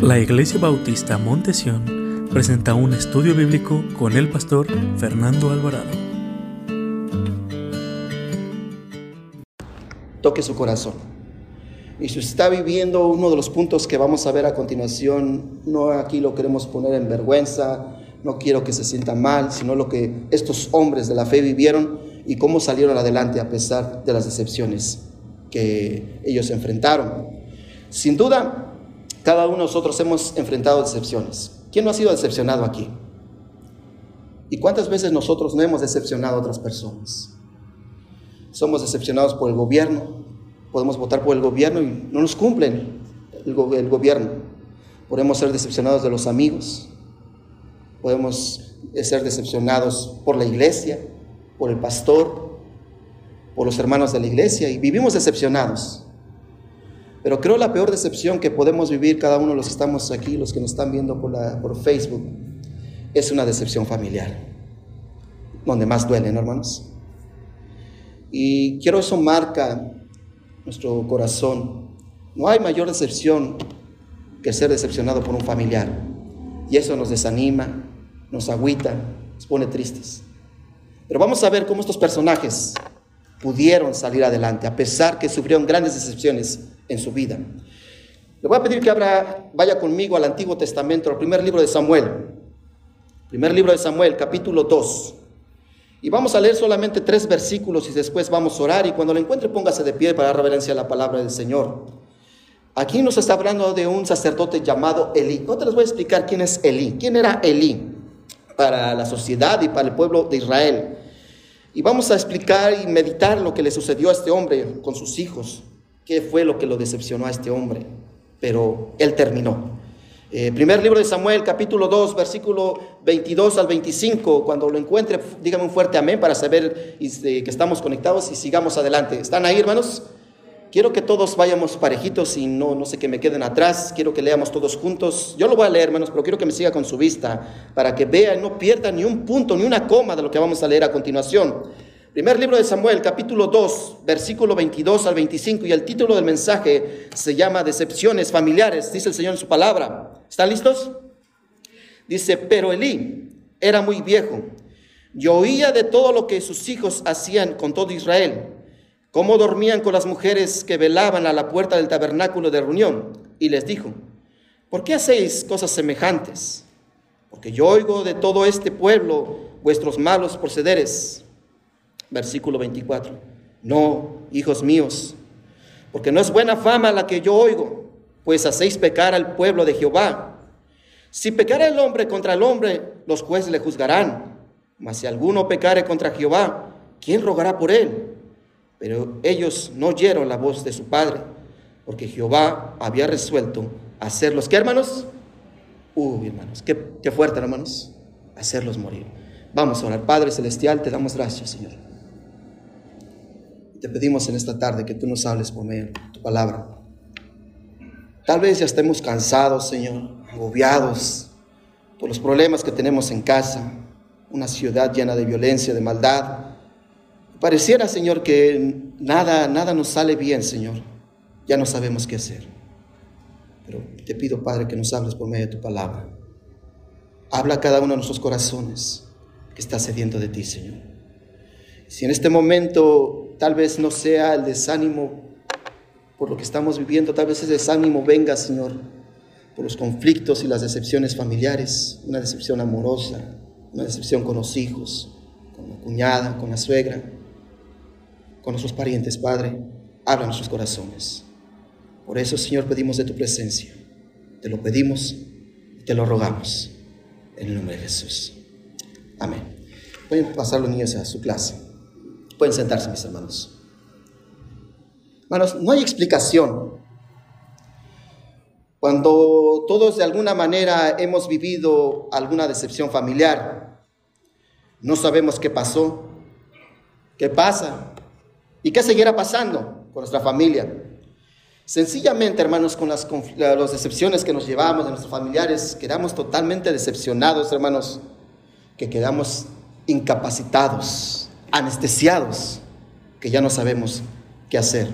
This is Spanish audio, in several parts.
La Iglesia Bautista Montesión presenta un estudio bíblico con el pastor Fernando Alvarado. Toque su corazón. Y si está viviendo uno de los puntos que vamos a ver a continuación, no aquí lo queremos poner en vergüenza, no quiero que se sienta mal, sino lo que estos hombres de la fe vivieron y cómo salieron adelante a pesar de las decepciones que ellos enfrentaron. Sin duda, cada uno de nosotros hemos enfrentado decepciones. ¿Quién no ha sido decepcionado aquí? ¿Y cuántas veces nosotros no hemos decepcionado a otras personas? Somos decepcionados por el gobierno, podemos votar por el gobierno y no nos cumplen el, gobierno. Podemos ser decepcionados de los amigos, podemos ser decepcionados por la iglesia, por el pastor, por los hermanos de la iglesia y vivimos decepcionados. Pero creo la peor decepción que podemos vivir cada uno de los que estamos aquí, los que nos están viendo por, la, por Facebook, es una decepción familiar, donde más duelen, hermanos. Y quiero eso marca nuestro corazón. No hay mayor decepción que ser decepcionado por un familiar. Y eso nos desanima, nos agüita, nos pone tristes. Pero vamos a ver cómo estos personajes pudieron salir adelante, a pesar que sufrieron grandes decepciones en su vida. Le voy a pedir que vaya conmigo al Antiguo Testamento, al primer libro de Samuel. Primer libro de Samuel, capítulo 2. Y vamos a leer solamente tres versículos y después vamos a orar. Y cuando lo encuentre, póngase de pie para dar reverencia a la palabra del Señor. Aquí nos está hablando de un sacerdote llamado Elí. No te les voy a explicar quién es Elí. ¿Quién era Elí para la sociedad y para el pueblo de Israel? Y vamos a explicar y meditar lo que le sucedió a este hombre con sus hijos qué fue lo que lo decepcionó a este hombre, pero él terminó. Eh, primer libro de Samuel, capítulo 2, versículo 22 al 25. Cuando lo encuentre, dígame un fuerte amén para saber este, que estamos conectados y sigamos adelante. ¿Están ahí, hermanos? Quiero que todos vayamos parejitos y no, no sé que me queden atrás. Quiero que leamos todos juntos. Yo lo voy a leer, hermanos, pero quiero que me siga con su vista para que vea y no pierda ni un punto, ni una coma de lo que vamos a leer a continuación. Primer libro de Samuel, capítulo 2, versículo 22 al 25, y el título del mensaje se llama Decepciones familiares, dice el Señor en su palabra. ¿Están listos? Dice, pero Elí era muy viejo y oía de todo lo que sus hijos hacían con todo Israel, cómo dormían con las mujeres que velaban a la puerta del tabernáculo de reunión, y les dijo, ¿por qué hacéis cosas semejantes? Porque yo oigo de todo este pueblo vuestros malos procederes versículo 24. No, hijos míos, porque no es buena fama la que yo oigo, pues hacéis pecar al pueblo de Jehová. Si pecare el hombre contra el hombre, los jueces le juzgarán. Mas si alguno pecare contra Jehová, ¿quién rogará por él? Pero ellos no oyeron la voz de su padre, porque Jehová había resuelto hacerlos, ¿qué hermanos? Uy, hermanos, qué, qué fuerte, hermanos, hacerlos morir. Vamos a orar. Padre Celestial, te damos gracias, Señor. Te pedimos en esta tarde que tú nos hables por medio de tu palabra. Tal vez ya estemos cansados, Señor, agobiados por los problemas que tenemos en casa, una ciudad llena de violencia, de maldad. Pareciera, Señor, que nada, nada nos sale bien, Señor. Ya no sabemos qué hacer. Pero te pido, Padre, que nos hables por medio de tu palabra. Habla a cada uno de nuestros corazones que está sediento de ti, Señor. Si en este momento tal vez no sea el desánimo por lo que estamos viviendo, tal vez ese desánimo venga, Señor, por los conflictos y las decepciones familiares, una decepción amorosa, una decepción con los hijos, con la cuñada, con la suegra, con nuestros parientes, Padre, habla nuestros corazones. Por eso, Señor, pedimos de tu presencia. Te lo pedimos y te lo rogamos. En el nombre de Jesús. Amén. Pueden pasar los niños a su clase. Pueden sentarse, mis hermanos. Hermanos, no hay explicación. Cuando todos de alguna manera hemos vivido alguna decepción familiar, no sabemos qué pasó, qué pasa y qué seguirá pasando con nuestra familia. Sencillamente, hermanos, con las, las decepciones que nos llevamos de nuestros familiares, quedamos totalmente decepcionados, hermanos, que quedamos incapacitados anestesiados que ya no sabemos qué hacer.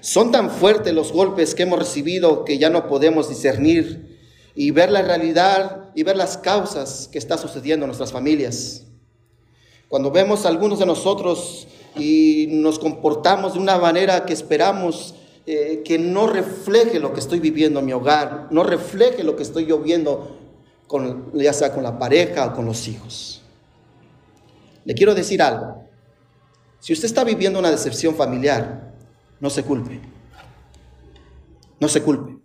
Son tan fuertes los golpes que hemos recibido que ya no podemos discernir y ver la realidad y ver las causas que está sucediendo en nuestras familias. Cuando vemos a algunos de nosotros y nos comportamos de una manera que esperamos eh, que no refleje lo que estoy viviendo en mi hogar, no refleje lo que estoy yo viendo, con, ya sea con la pareja o con los hijos. Le quiero decir algo. Si usted está viviendo una decepción familiar, no se culpe. No se culpe.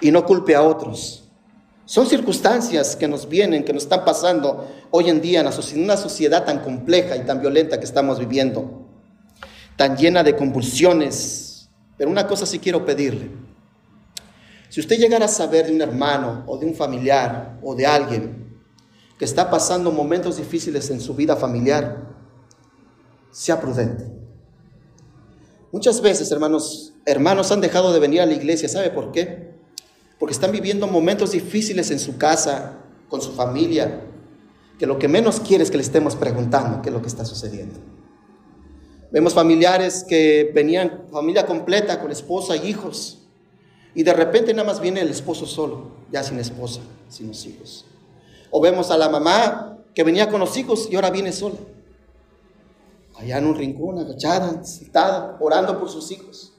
Y no culpe a otros. Son circunstancias que nos vienen, que nos están pasando hoy en día en una sociedad tan compleja y tan violenta que estamos viviendo, tan llena de convulsiones. Pero una cosa sí quiero pedirle. Si usted llegara a saber de un hermano o de un familiar o de alguien que está pasando momentos difíciles en su vida familiar, sea prudente. Muchas veces, hermanos, hermanos han dejado de venir a la iglesia. ¿Sabe por qué? Porque están viviendo momentos difíciles en su casa, con su familia, que lo que menos quiere es que le estemos preguntando qué es lo que está sucediendo. Vemos familiares que venían, familia completa, con esposa y hijos, y de repente nada más viene el esposo solo, ya sin esposa, sin los hijos. O vemos a la mamá que venía con los hijos y ahora viene sola allá en un rincón, agachada, sentada, orando por sus hijos.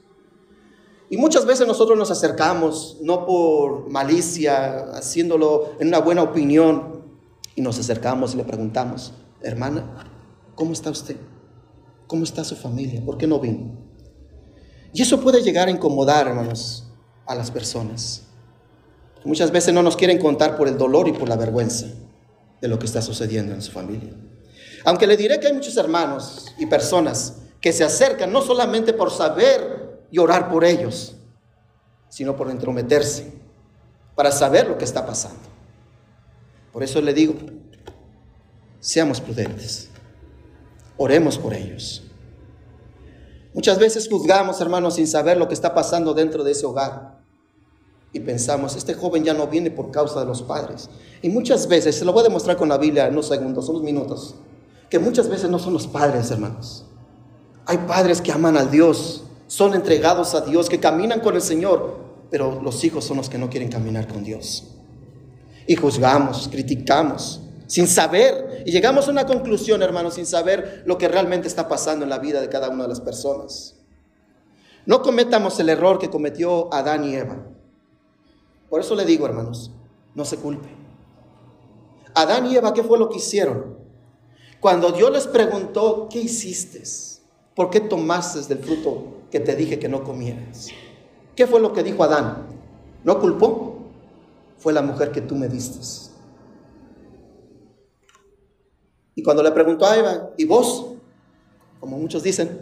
Y muchas veces nosotros nos acercamos, no por malicia, haciéndolo en una buena opinión, y nos acercamos y le preguntamos, hermana, ¿cómo está usted? ¿Cómo está su familia? ¿Por qué no vino? Y eso puede llegar a incomodar, hermanos, a las personas. Muchas veces no nos quieren contar por el dolor y por la vergüenza de lo que está sucediendo en su familia. Aunque le diré que hay muchos hermanos y personas que se acercan no solamente por saber y orar por ellos, sino por entrometerse, para saber lo que está pasando. Por eso le digo, seamos prudentes, oremos por ellos. Muchas veces juzgamos, hermanos, sin saber lo que está pasando dentro de ese hogar. Y pensamos, este joven ya no viene por causa de los padres. Y muchas veces, se lo voy a demostrar con la Biblia en unos segundos, unos minutos que muchas veces no son los padres, hermanos. Hay padres que aman al Dios, son entregados a Dios, que caminan con el Señor, pero los hijos son los que no quieren caminar con Dios. Y juzgamos, criticamos, sin saber, y llegamos a una conclusión, hermanos, sin saber lo que realmente está pasando en la vida de cada una de las personas. No cometamos el error que cometió Adán y Eva. Por eso le digo, hermanos, no se culpe. Adán y Eva, ¿qué fue lo que hicieron? Cuando Dios les preguntó, ¿qué hiciste? ¿Por qué tomaste del fruto que te dije que no comieras? ¿Qué fue lo que dijo Adán? ¿No culpó? Fue la mujer que tú me diste. Y cuando le preguntó a Eva, ¿y vos? Como muchos dicen,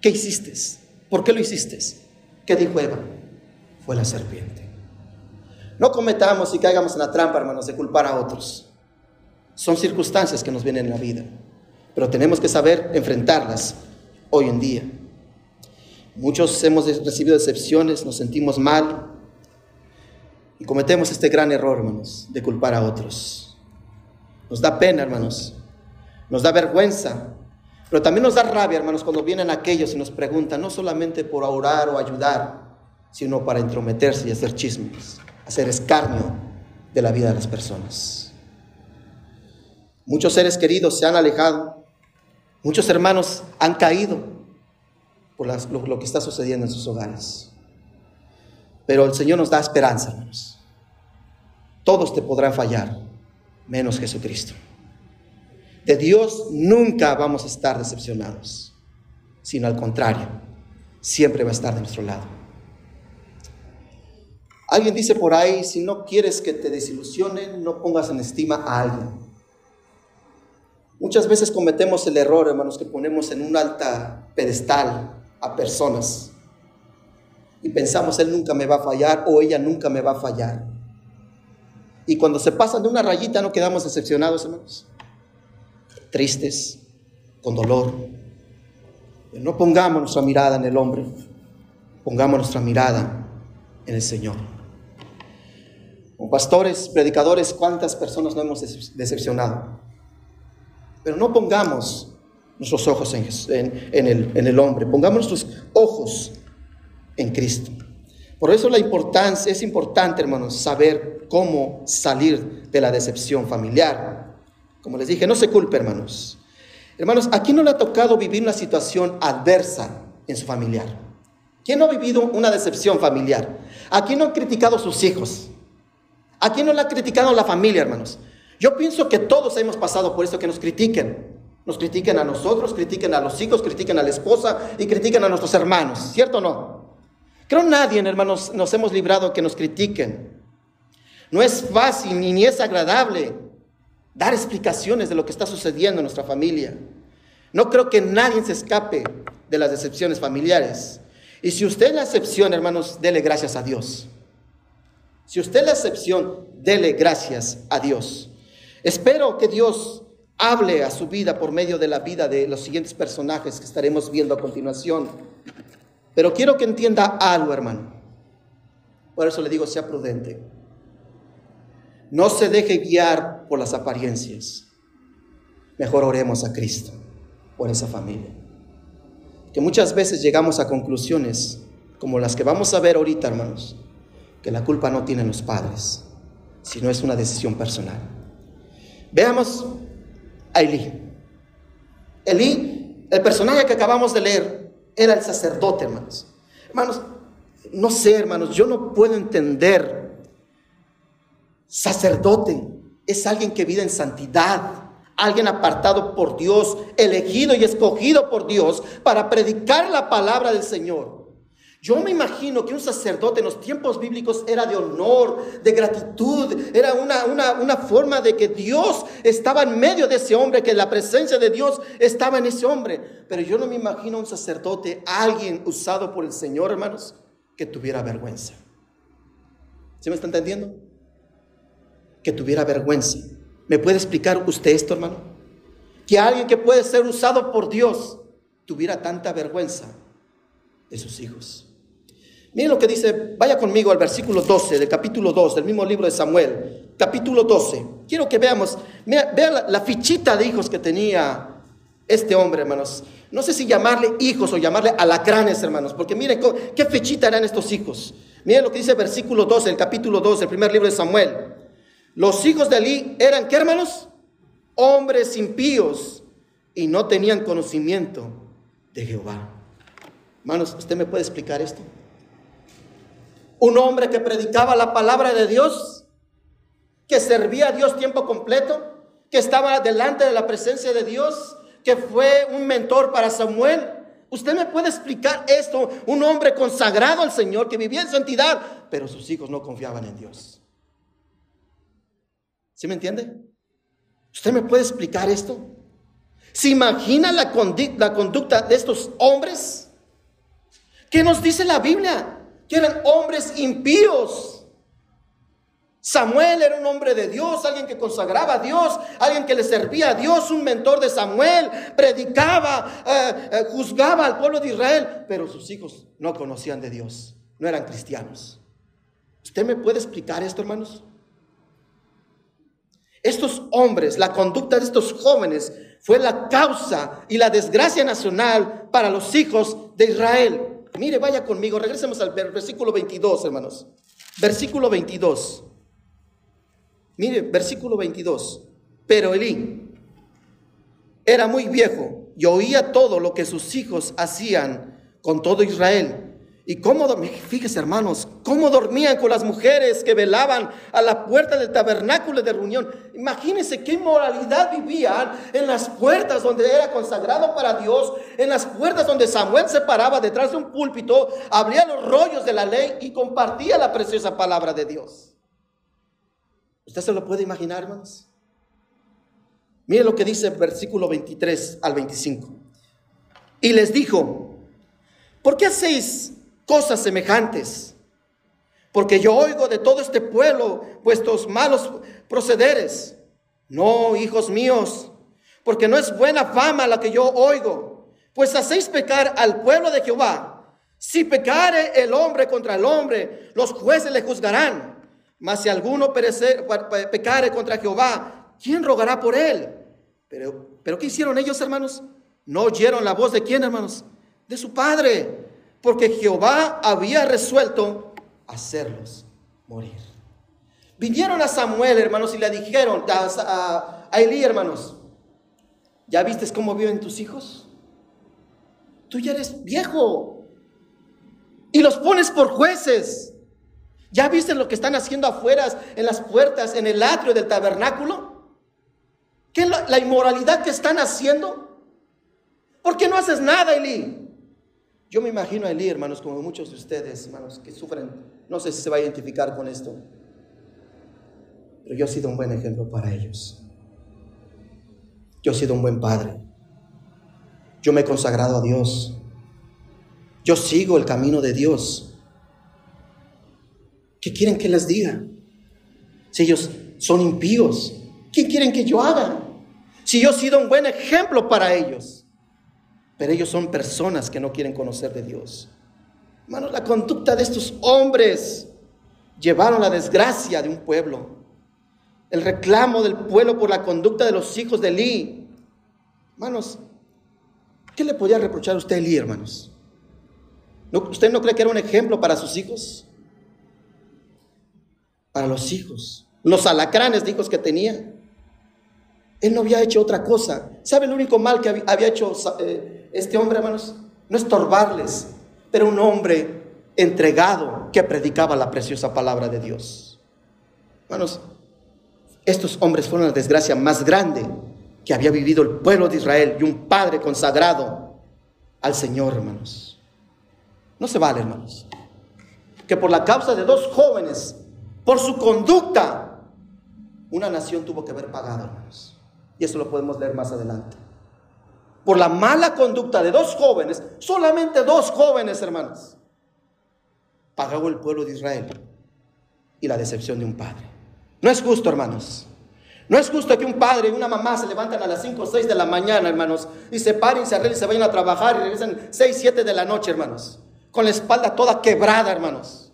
¿qué hiciste? ¿Por qué lo hiciste? ¿Qué dijo Eva? Fue la serpiente. No cometamos y caigamos en la trampa, hermanos, de culpar a otros. Son circunstancias que nos vienen en la vida, pero tenemos que saber enfrentarlas hoy en día. Muchos hemos recibido decepciones, nos sentimos mal y cometemos este gran error, hermanos, de culpar a otros. Nos da pena, hermanos, nos da vergüenza, pero también nos da rabia, hermanos, cuando vienen aquellos y nos preguntan, no solamente por orar o ayudar, sino para entrometerse y hacer chismes, hacer escarnio de la vida de las personas. Muchos seres queridos se han alejado. Muchos hermanos han caído por lo, que está sucediendo en sus hogares. Pero el Señor nos da esperanza, hermanos. Todos te podrán fallar, menos Jesucristo. De Dios nunca vamos a estar decepcionados, sino al contrario, siempre va a estar de nuestro lado. Alguien dice por ahí, si no quieres que te desilusionen, no pongas en estima a alguien. Muchas veces cometemos el error, hermanos, que ponemos en un alta pedestal a personas y pensamos, él nunca me va a fallar o ella nunca me va a fallar. Y cuando se pasan de una rayita no quedamos decepcionados, hermanos. Tristes, con dolor. No pongamos nuestra mirada en el hombre, pongamos nuestra mirada en el Señor. Pastores, predicadores, ¿cuántas personas no hemos decepcionado? Pero no pongamos nuestros ojos en, el, en el hombre, pongamos nuestros ojos en Cristo. Por eso la importancia, es importante, hermanos, saber cómo salir de la decepción familiar. Como les dije, no se culpe, hermanos. Hermanos, ¿a quién no le ha tocado vivir una situación adversa en su familiar? ¿Quién no ha vivido una decepción familiar? ¿A quién no han criticado sus hijos? ¿A quién no le ha criticado la familia, hermanos? Yo pienso que todos hemos pasado por eso, que nos critiquen. Nos critiquen a nosotros, critiquen a los hijos, critiquen a la esposa y critiquen a nuestros hermanos, ¿cierto o no? Creo nadie, hermanos, nos hemos librado que nos critiquen. No es fácil ni, ni es agradable dar explicaciones de lo que está sucediendo en nuestra familia. No creo que nadie se escape de las decepciones familiares. Y si usted es la excepción, hermanos, dele gracias a Dios. Si usted es la excepción, dele gracias a Dios. Espero que Dios hable a su vida por medio de la vida de los siguientes personajes que estaremos viendo a continuación. Pero quiero que entienda algo, hermano. Por eso le digo, sea prudente. No se deje guiar por las apariencias. Mejor oremos a Cristo por esa familia. Que muchas veces llegamos a conclusiones como las que vamos a ver ahorita, hermanos, que la culpa no tienen los padres, sino es una decisión personal. Veamos a Elí. Elí, el personaje que acabamos de leer, era el sacerdote, hermanos. Hermanos, no sé, hermanos, yo no puedo entender. Sacerdote es alguien que vive en santidad, alguien apartado por Dios, elegido y escogido por Dios para predicar la palabra del Señor. Yo me imagino que un sacerdote en los tiempos bíblicos era de honor, de gratitud, era una, una, forma de que Dios estaba en medio de ese hombre, que la presencia de Dios estaba en ese hombre. Pero yo no me imagino un sacerdote, alguien usado por el Señor, hermanos, que tuviera vergüenza. ¿Sí me está entendiendo? Que tuviera vergüenza. ¿Me puede explicar usted esto, hermano? Que alguien que puede ser usado por Dios tuviera tanta vergüenza de sus hijos. Miren lo que dice, vaya conmigo al versículo 12 del capítulo 2 del mismo libro de Samuel, capítulo 12. Quiero que veamos, vea, la, fichita de hijos que tenía este hombre, hermanos. No sé si llamarle hijos o llamarle alacranes, hermanos, porque miren qué fichita eran estos hijos. Miren lo que dice el versículo 12, el capítulo 2, el primer libro de Samuel. Los hijos de Elí eran, ¿qué hermanos? Hombres impíos y no tenían conocimiento de Jehová. Hermanos, ¿usted me puede explicar esto? Un hombre que predicaba la palabra de Dios, que servía a Dios tiempo completo, que estaba delante de la presencia de Dios, que fue un mentor para Samuel. ¿Usted me puede explicar esto? Un hombre consagrado al Señor, que vivía en santidad, pero sus hijos no confiaban en Dios. ¿Sí me entiende? ¿Usted me puede explicar esto? ¿Se imagina la, la conducta de estos hombres? ¿Qué nos dice la Biblia? Eran hombres impíos. Samuel era un hombre de Dios, alguien que consagraba a Dios, alguien que le servía a Dios, un mentor de Samuel, predicaba, eh, eh, juzgaba al pueblo de Israel, pero sus hijos no conocían de Dios, no eran cristianos. ¿Usted me puede explicar esto, hermanos? Estos hombres, la conducta de estos jóvenes fue la causa y la desgracia nacional para los hijos de Israel. Mire, vaya conmigo, regresemos al versículo 22, hermanos. Versículo 22. Mire, versículo 22. Pero Elí era muy viejo y oía todo lo que sus hijos hacían con todo Israel. Y cómo, fíjese hermanos, cómo dormían con las mujeres que velaban a la puerta del tabernáculo de reunión. Imagínense qué moralidad vivían en las puertas donde era consagrado para Dios, en las puertas donde Samuel se paraba detrás de un púlpito, abría los rollos de la ley y compartía la preciosa palabra de Dios. ¿Usted se lo puede imaginar, hermanos? Mire lo que dice el versículo 23 al 25. Y les dijo, ¿por qué hacéis cosas semejantes. Porque yo oigo de todo este pueblo vuestros malos procederes. No, hijos míos, porque no es buena fama la que yo oigo, pues hacéis pecar al pueblo de Jehová. Si pecare el hombre contra el hombre, los jueces le juzgarán. Mas si alguno perecer, pecare contra Jehová, ¿quién rogará por él? Pero, pero ¿qué hicieron ellos, hermanos? No oyeron la voz de quién, hermanos? De su padre, porque Jehová había resuelto hacerlos morir. Vinieron a Samuel, hermanos, y le dijeron a, a, Elí, hermanos, ¿ya viste cómo viven tus hijos? Tú ya eres viejo y los pones por jueces. ¿Ya viste lo que están haciendo afuera, en las puertas, en el atrio del tabernáculo? ¿Qué es la, inmoralidad que están haciendo? ¿Por qué no haces nada, Eli? Yo me imagino a Eli, hermanos, como muchos de ustedes, hermanos, que sufren, no sé si se va a identificar con esto, pero yo he sido un buen ejemplo para ellos. Yo he sido un buen padre. Yo me he consagrado a Dios. Yo sigo el camino de Dios. ¿Qué quieren que les diga? Si ellos son impíos, ¿qué quieren que yo haga? Si yo he sido un buen ejemplo para ellos. Pero ellos son personas que no quieren conocer de Dios. Hermanos, la conducta de estos hombres llevaron la desgracia de un pueblo. El reclamo del pueblo por la conducta de los hijos de Eli. Hermanos, ¿qué le podía reprochar a usted a Eli, hermanos? ¿Usted no cree que era un ejemplo para sus hijos? para los hijos. Los alacranes de hijos que tenía. Él no había hecho otra cosa. ¿Sabe el único mal que había hecho eh, este hombre, hermanos? No estorbarles, pero un hombre entregado que predicaba la preciosa palabra de Dios. Hermanos, estos hombres fueron la desgracia más grande que había vivido el pueblo de Israel y un padre consagrado al Señor, hermanos. No se vale, hermanos, que por la causa de dos jóvenes por su conducta, una nación tuvo que haber pagado, hermanos. Y eso lo podemos leer más adelante. Por la mala conducta de dos jóvenes, solamente dos jóvenes, hermanos, pagó el pueblo de Israel y la decepción de un padre. No es justo, hermanos. No es justo que un padre y una mamá se levanten a las 5 o 6 de la mañana, hermanos, y se paren, se arreglen, se vayan a trabajar y regresen 6, 7 de la noche, hermanos, con la espalda toda quebrada, hermanos.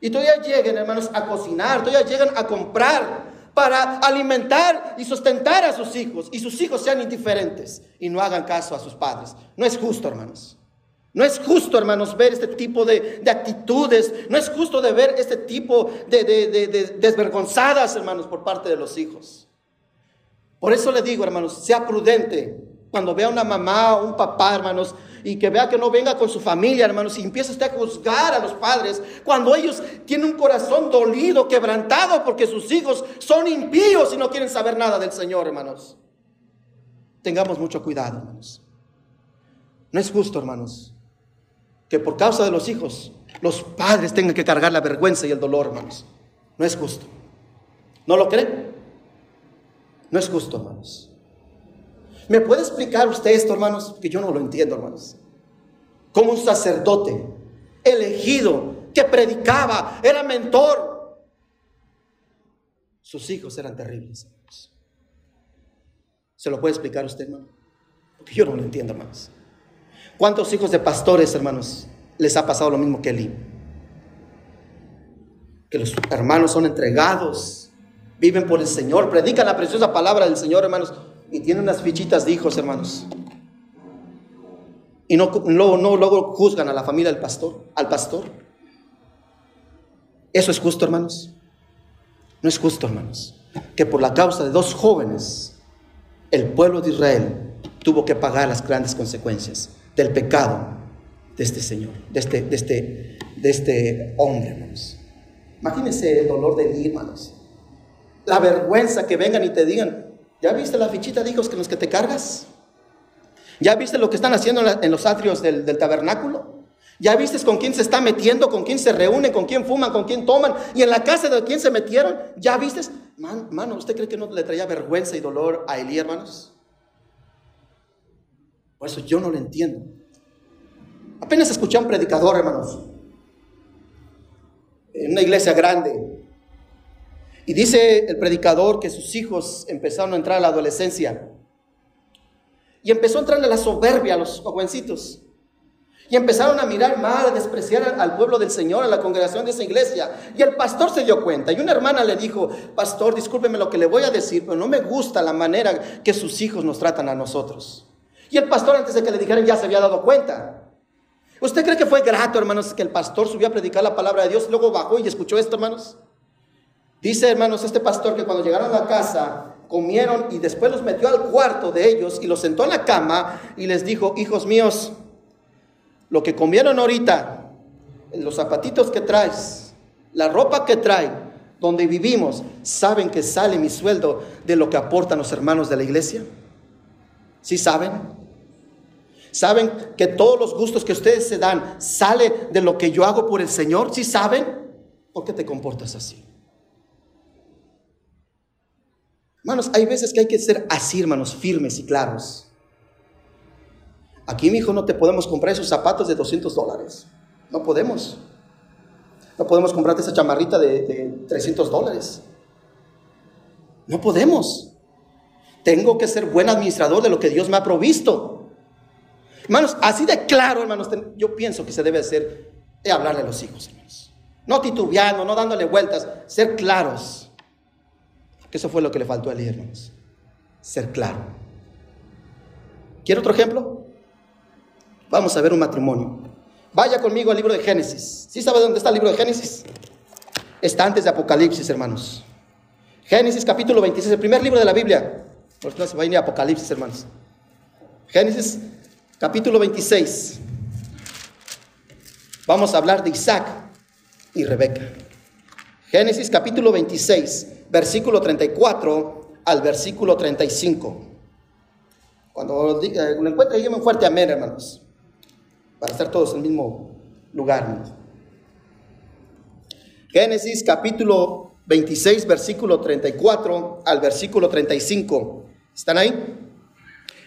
Y todavía lleguen, hermanos, a cocinar, todavía llegan a comprar para alimentar y sustentar a sus hijos. Y sus hijos sean indiferentes y no hagan caso a sus padres. No es justo, hermanos. No es justo, hermanos, ver este tipo de, actitudes. No es justo de ver este tipo de, de desvergonzadas, hermanos, por parte de los hijos. Por eso le digo, hermanos, sea prudente cuando vea una mamá o un papá, hermanos, y que vea que no venga con su familia, hermanos, y empieza usted a juzgar a los padres cuando ellos tienen un corazón dolido, quebrantado, porque sus hijos son impíos y no quieren saber nada del Señor, hermanos. Tengamos mucho cuidado, hermanos. No es justo, hermanos, que por causa de los hijos los padres tengan que cargar la vergüenza y el dolor, hermanos. No es justo. ¿No lo creen? No es justo, hermanos. ¿Me puede explicar usted esto, hermanos? Que yo no lo entiendo, hermanos. Como un sacerdote elegido que predicaba, era mentor. Sus hijos eran terribles, hermanos. ¿Se lo puede explicar usted, hermano? Porque yo no lo entiendo, hermanos. ¿Cuántos hijos de pastores, hermanos, les ha pasado lo mismo que Eli? Que los hermanos son entregados, viven por el Señor, predican la preciosa palabra del Señor, hermanos, y tiene unas fichitas de hijos, hermanos. Y no, no, luego juzgan a la familia del pastor, al pastor. ¿Eso es justo, hermanos? No es justo, hermanos, que por la causa de dos jóvenes, el pueblo de Israel tuvo que pagar las grandes consecuencias del pecado de este Señor, de este, de este, de este hombre, hermanos. Imagínense el dolor de mí, hermanos. La vergüenza que vengan y te digan, ¿Ya viste la fichita de hijos que los que te cargas? ¿Ya viste lo que están haciendo en los atrios del, tabernáculo? ¿Ya viste con quién se está metiendo, con quién se reúnen, con quién fuman, con quién toman? ¿Y en la casa de quién se metieron? ¿Ya viste? Man, mano, ¿usted cree que no le traía vergüenza y dolor a Elí, hermanos? Por eso yo no lo entiendo. Apenas escuché a un predicador, hermanos, en una iglesia grande, y dice el predicador que sus hijos empezaron a entrar a la adolescencia. Y empezó a entrarle la soberbia a los jovencitos. Y empezaron a mirar mal, a despreciar al pueblo del Señor, a la congregación de esa iglesia. Y el pastor se dio cuenta. Y una hermana le dijo, pastor, discúlpeme lo que le voy a decir, pero no me gusta la manera que sus hijos nos tratan a nosotros. Y el pastor antes de que le dijeran ya se había dado cuenta. ¿Usted cree que fue grato, hermanos, que el pastor subió a predicar la palabra de Dios, luego bajó y escuchó esto, hermanos? Dice, hermanos, este pastor que cuando llegaron a casa, comieron y después los metió al cuarto de ellos y los sentó en la cama y les dijo, hijos míos, lo que comieron ahorita, los zapatitos que traes, la ropa que trae, donde vivimos, ¿saben que sale mi sueldo de lo que aportan los hermanos de la iglesia? ¿Sí saben? ¿Saben que todos los gustos que ustedes se dan sale de lo que yo hago por el Señor? ¿Sí saben? ¿Por qué te comportas así? Hermanos, hay veces que hay que ser así, hermanos, firmes y claros. Aquí, mi hijo, no te podemos comprar esos zapatos de 200 dólares. No podemos. No podemos comprarte esa chamarrita de, de 300 dólares. No podemos. Tengo que ser buen administrador de lo que Dios me ha provisto. Hermanos, así de claro, hermanos, yo pienso que se debe hacer de hablarle a los hijos, hermanos. No titubeando, no dándole vueltas, ser claros. Que eso fue lo que le faltó a hermanos. Ser claro. ¿Quiere otro ejemplo? Vamos a ver un matrimonio. Vaya conmigo al libro de Génesis. ¿Sí sabe dónde está el libro de Génesis? Está antes de Apocalipsis, hermanos. Génesis capítulo 26, el primer libro de la Biblia. Porque no se va a ir a Apocalipsis, hermanos. Génesis capítulo 26. Vamos a hablar de Isaac y Rebeca. Génesis capítulo 26, versículo 34 al versículo 35. Cuando lo encuentre, dígame un fuerte amén, hermanos para estar todos en el mismo lugar. Génesis capítulo 26, versículo 34 al versículo 35. ¿Están ahí?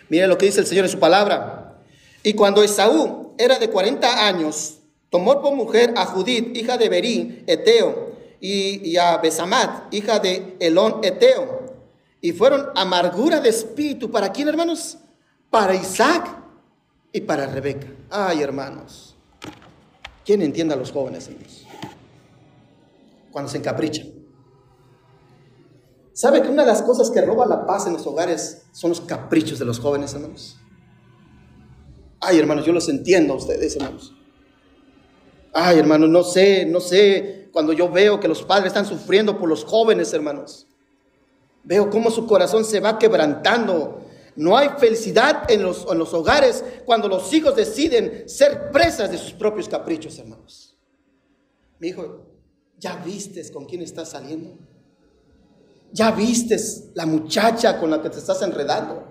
Miren lo que dice el Señor en su palabra. Y cuando Esaú era de 40 años, tomó por mujer a Judith, hija de Berí, Eteo, y, a Besamat, hija de Elón, Eteo. Y fueron amargura de espíritu. ¿Para quién, hermanos? Para Isaac y para Rebeca. Ay, hermanos. ¿Quién entiende a los jóvenes, hermanos? Cuando se encaprichan. ¿Sabe que una de las cosas que roba la paz en los hogares son los caprichos de los jóvenes, hermanos? Ay, hermanos, yo los entiendo a ustedes, hermanos. Ay, hermanos, no sé, no sé, cuando yo veo que los padres están sufriendo por los jóvenes, hermanos. Veo cómo su corazón se va quebrantando no hay felicidad en los, en los hogares cuando los hijos deciden ser presas de sus propios caprichos, hermanos. Mi hijo, ¿ya vistes con quién estás saliendo? ¿Ya vistes la muchacha con la que te estás enredando?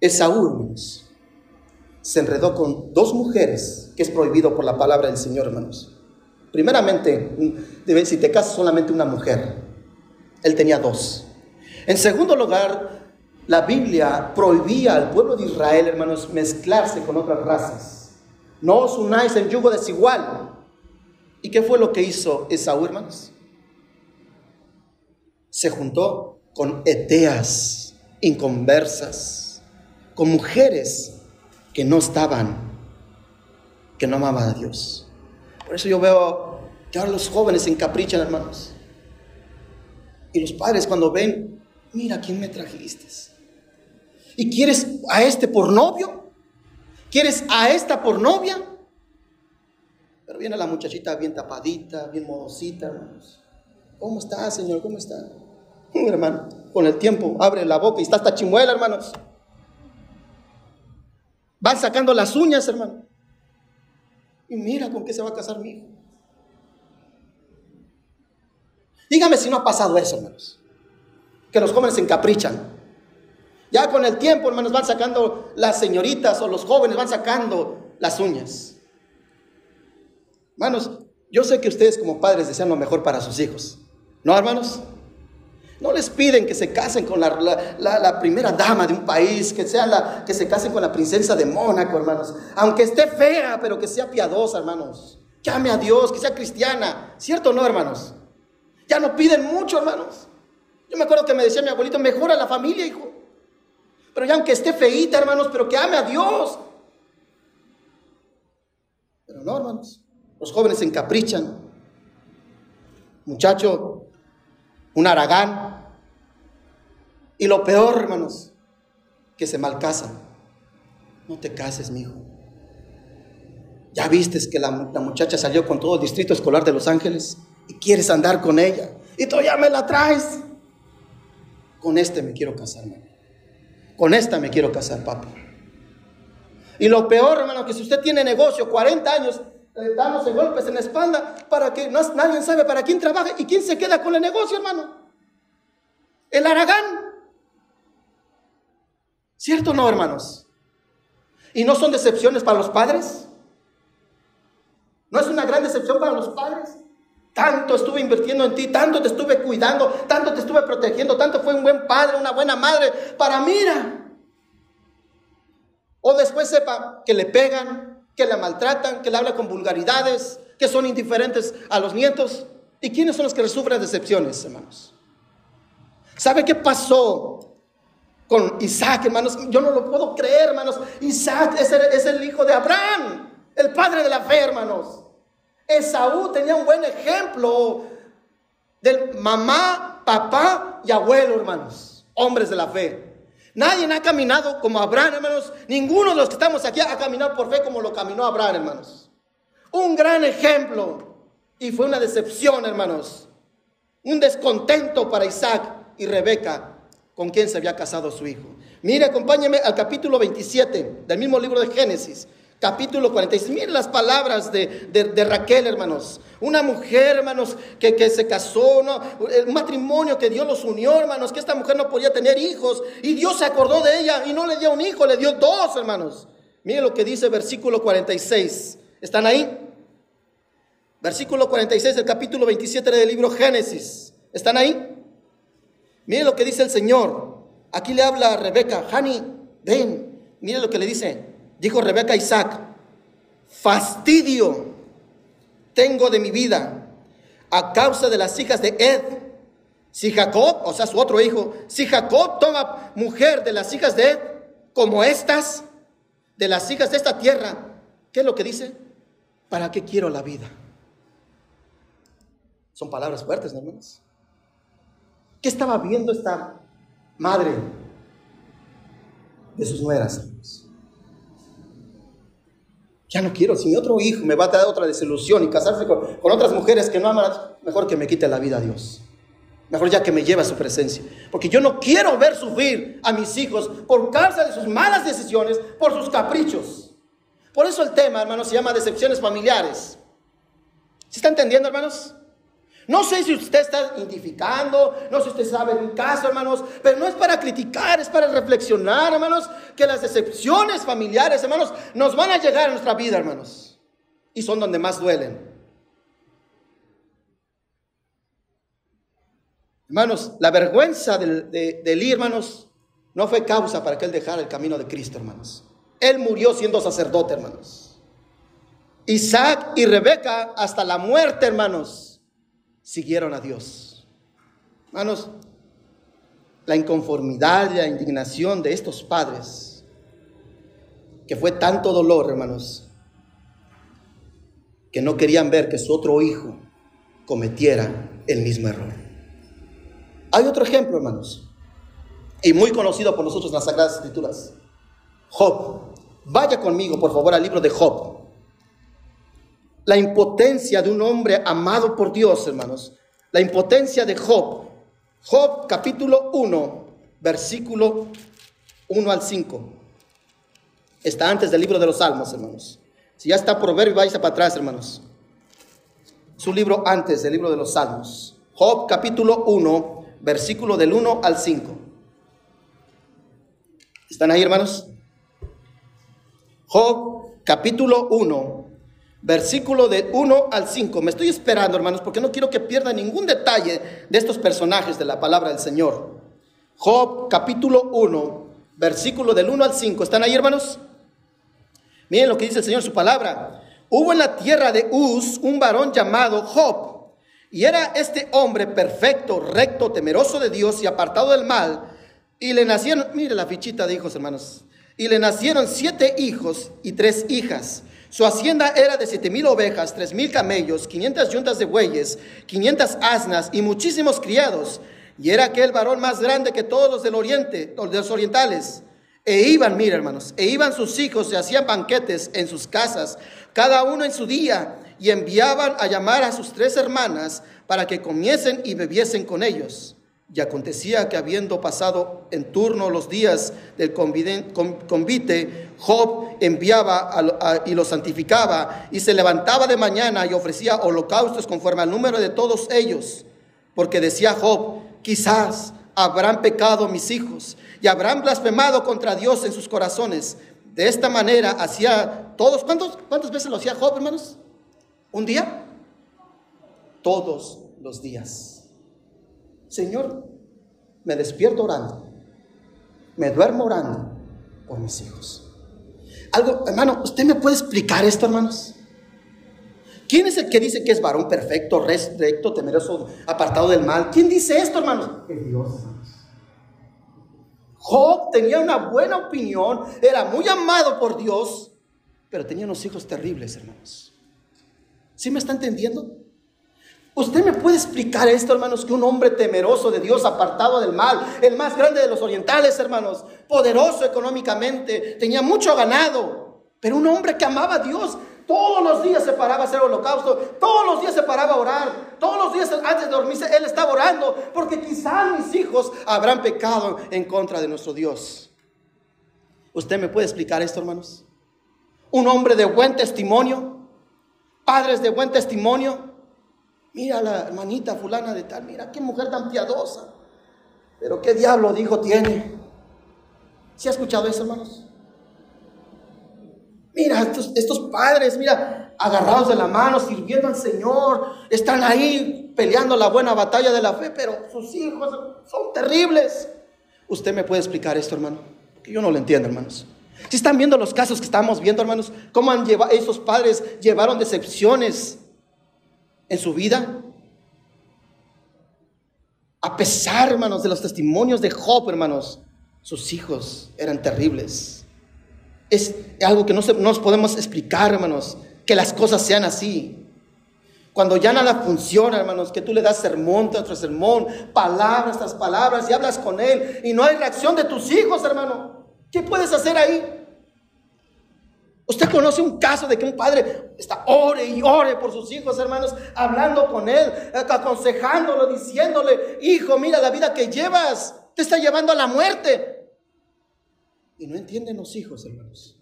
Esaú, hermanos, se enredó con dos mujeres, que es prohibido por la palabra del Señor, hermanos. Primeramente, si te casas solamente una mujer, él tenía dos. En segundo lugar, la Biblia prohibía al pueblo de Israel, hermanos, mezclarse con otras razas. No os unáis en yugo desigual. ¿Y qué fue lo que hizo Esaú, hermanos? Se juntó con eteas inconversas, con mujeres que no estaban, que no amaban a Dios. Por eso yo veo que ahora los jóvenes se encaprichan, hermanos. Y los padres cuando ven mira quién me trajiste. ¿Y quieres a este por novio? ¿Quieres a esta por novia? Pero viene la muchachita bien tapadita, bien modosita, hermanos. ¿Cómo está, Señor? ¿Cómo está? hermano, con el tiempo abre la boca y está hasta chimuela, hermanos. Van sacando las uñas, hermano. Y mira con qué se va a casar mi hijo. Dígame si no ha pasado eso, hermanos que los jóvenes se encaprichan. Ya con el tiempo, hermanos, van sacando las señoritas o los jóvenes van sacando las uñas. Hermanos, yo sé que ustedes como padres desean lo mejor para sus hijos. ¿No, hermanos? No les piden que se casen con la, primera dama de un país, que, sea la, que se casen con la princesa de Mónaco, hermanos. Aunque esté fea, pero que sea piadosa, hermanos. Llame a Dios, que sea cristiana. ¿Cierto o no, hermanos? Ya no piden mucho, hermanos. Yo me acuerdo que me decía mi abuelito, mejora la familia, hijo. Pero ya aunque esté feíta, hermanos, pero que ame a Dios. Pero no, hermanos. Los jóvenes se encaprichan. Muchacho, un aragán. Y lo peor, hermanos, que se malcasan. No te cases, mi hijo. Ya vistes que la, muchacha salió con todo el distrito escolar de Los Ángeles y quieres andar con ella. Y todavía me la traes. Con este me quiero casar, mamá. Con esta me quiero casar, papá. Y lo peor, hermano, que si usted tiene negocio, 40 años, eh, dándose golpes en la espalda para que nadie sabe para quién trabaja y quién se queda con el negocio, hermano. El Aragán. ¿Cierto o no, hermanos? ¿Y no son decepciones para los padres? ¿No es una gran decepción para los padres? Tanto estuve invirtiendo en ti, tanto te estuve cuidando, tanto te estuve protegiendo, tanto fue un buen padre, una buena madre, para mira. O después sepa que le pegan, que la maltratan, que le habla con vulgaridades, que son indiferentes a los nietos. ¿Y quiénes son los que sufren decepciones, hermanos? ¿Sabe qué pasó con Isaac, hermanos? Yo no lo puedo creer, hermanos. Isaac es el, hijo de Abraham, el padre de la fe, hermanos. Esaú tenía un buen ejemplo del mamá, papá y abuelo, hermanos, hombres de la fe. Nadie ha caminado como Abraham, hermanos. Ninguno de los que estamos aquí ha caminado por fe como lo caminó Abraham, hermanos. Un gran ejemplo. Y fue una decepción, hermanos. Un descontento para Isaac y Rebeca, con quien se había casado su hijo. Mire, acompáñeme al capítulo 27 del mismo libro de Génesis. Capítulo 46. Miren las palabras de, Raquel, hermanos. Una mujer, hermanos, que, se casó, ¿no? un matrimonio que Dios los unió, hermanos, que esta mujer no podía tener hijos. Y Dios se acordó de ella y no le dio un hijo, le dio dos, hermanos. Miren lo que dice versículo 46. ¿Están ahí? Versículo 46 del capítulo 27 del libro Génesis. ¿Están ahí? Mire lo que dice el Señor. Aquí le habla a Rebeca, Hani, ven. Mire lo que le dice. Dijo Rebeca a Isaac, fastidio tengo de mi vida a causa de las hijas de Ed. Si Jacob, o sea, su otro hijo, si Jacob toma mujer de las hijas de Ed, como estas, de las hijas de esta tierra, ¿qué es lo que dice? ¿Para qué quiero la vida? Son palabras fuertes, ¿no, hermanos? ¿Qué estaba viendo esta madre de sus nueras? Ya no quiero, si mi otro hijo me va a dar otra desilusión y casarse con, otras mujeres que no aman, mejor que me quite la vida a Dios. Mejor ya que me lleve a su presencia. Porque yo no quiero ver sufrir a mis hijos por causa de sus malas decisiones, por sus caprichos. Por eso el tema, hermanos, se llama decepciones familiares. ¿Se está entendiendo, hermanos? No sé si usted está identificando, no sé si usted sabe de un caso, hermanos, pero no es para criticar, es para reflexionar, hermanos, que las decepciones familiares, hermanos, nos van a llegar a nuestra vida, hermanos, y son donde más duelen. Hermanos, la vergüenza del, de, Elí, hermanos, no fue causa para que él dejara el camino de Cristo, hermanos. Él murió siendo sacerdote, hermanos. Isaac y Rebeca hasta la muerte, hermanos siguieron a Dios. Hermanos, la inconformidad y la indignación de estos padres, que fue tanto dolor, hermanos, que no querían ver que su otro hijo cometiera el mismo error. Hay otro ejemplo, hermanos, y muy conocido por nosotros en las Sagradas Escrituras. Job. Vaya conmigo, por favor, al libro de Job la impotencia de un hombre amado por Dios, hermanos. La impotencia de Job. Job capítulo 1, versículo 1 al 5. Está antes del libro de los Salmos, hermanos. Si ya está y vais para atrás, hermanos. Su libro antes del libro de los Salmos. Job capítulo 1, versículo del 1 al 5. ¿Están ahí, hermanos? Job capítulo 1, versículo de 1 al 5. Me estoy esperando, hermanos, porque no quiero que pierda ningún detalle de estos personajes de la palabra del Señor. Job, capítulo 1, versículo del 1 al 5. ¿Están ahí, hermanos? Miren lo que dice el Señor su palabra. Hubo en la tierra de Uz un varón llamado Job. Y era este hombre perfecto, recto, temeroso de Dios y apartado del mal. Y le nacieron, mire la fichita de hijos, hermanos. Y le nacieron siete hijos y tres hijas. Su hacienda era de siete mil ovejas, tres mil camellos, quinientas yuntas de bueyes, quinientas asnas y muchísimos criados. Y era aquel varón más grande que todos los del oriente, los de los orientales. E iban, mira hermanos, e iban sus hijos y hacían banquetes en sus casas, cada uno en su día, y enviaban a llamar a sus tres hermanas para que comiesen y bebiesen con ellos. Y acontecía que habiendo pasado en turno los días del convite, Job enviaba y lo santificaba y se levantaba de mañana y ofrecía holocaustos conforme al número de todos ellos. Porque decía Job, quizás habrán pecado mis hijos y habrán blasfemado contra Dios en sus corazones. De esta manera hacía todos, ¿cuántos, ¿cuántas veces lo hacía Job, hermanos? ¿Un día? Todos los días. Señor, me despierto orando, me duermo orando por mis hijos. Algo, hermano, ¿usted me puede explicar esto, hermanos? ¿Quién es el que dice que es varón perfecto, recto, temeroso, apartado del mal? ¿Quién dice esto, hermanos? Es Dios. Job tenía una buena opinión, era muy amado por Dios, pero tenía unos hijos terribles, hermanos. ¿Sí me está entendiendo? ¿Usted me puede explicar esto, hermanos? Que un hombre temeroso de Dios, apartado del mal, el más grande de los orientales, hermanos, poderoso económicamente, tenía mucho ganado, pero un hombre que amaba a Dios, todos los días se paraba a hacer holocausto, todos los días se paraba a orar, todos los días antes de dormirse él estaba orando, porque quizás mis hijos habrán pecado en contra de nuestro Dios. ¿Usted me puede explicar esto, hermanos? Un hombre de buen testimonio, padres de buen testimonio, Mira la hermanita fulana de tal, mira qué mujer tan piadosa. Pero qué diablo dijo tiene. ¿Sí ha escuchado eso, hermanos? Mira, estos, estos, padres, mira, agarrados de la mano, sirviendo al Señor, están ahí peleando la buena batalla de la fe, pero sus hijos son terribles. ¿Usted me puede explicar esto, hermano? Porque yo no lo entiendo, hermanos. Si están viendo los casos que estamos viendo, hermanos, cómo han llevado, esos padres llevaron decepciones en su vida. A pesar, hermanos, de los testimonios de Job, hermanos, sus hijos eran terribles. Es algo que no, nos podemos explicar, hermanos, que las cosas sean así. Cuando ya nada funciona, hermanos, que tú le das sermón tras sermón, palabras tras palabras y hablas con él y no hay reacción de tus hijos, hermano. ¿Qué puedes hacer ahí? Usted conoce un caso de que un padre está ore y ore por sus hijos, hermanos, hablando con él, aconsejándolo, diciéndole, hijo, mira la vida que llevas, te está llevando a la muerte. Y no entienden los hijos, hermanos.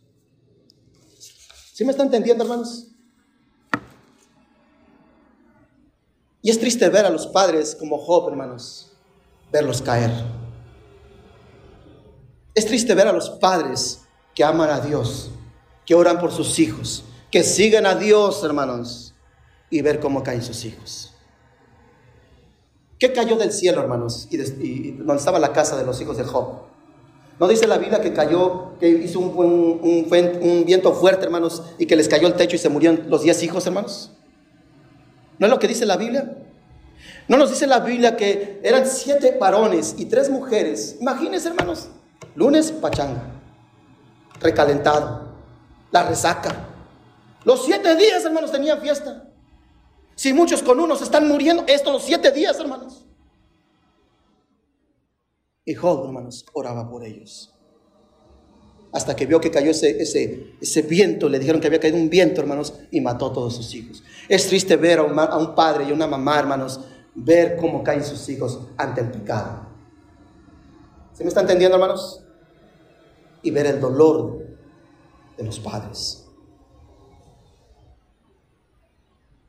¿Sí me está entendiendo, hermanos? Y es triste ver a los padres como Job, hermanos, verlos caer. Es triste ver a los padres que aman a Dios que oran por sus hijos, que sigan a Dios, hermanos, y ver cómo caen sus hijos. ¿Qué cayó del cielo, hermanos? Y, donde estaba la casa de los hijos de Job. ¿No dice la Biblia que cayó, que hizo un, un, viento fuerte, hermanos, y que les cayó el techo y se murieron los diez hijos, hermanos? ¿No es lo que dice la Biblia? ¿No nos dice la Biblia que eran siete varones y tres mujeres? Imagínense, hermanos. Lunes, pachanga. Recalentado la resaca. Los siete días, hermanos, tenían fiesta. Si muchos con unos están muriendo, estos los siete días, hermanos. Y Job, hermanos, oraba por ellos. Hasta que vio que cayó ese, ese, ese viento, le dijeron que había caído un viento, hermanos, y mató a todos sus hijos. Es triste ver a un, a un padre y una mamá, hermanos, ver cómo caen sus hijos ante el pecado. ¿Se me está entendiendo, hermanos? Y ver el dolor de los padres.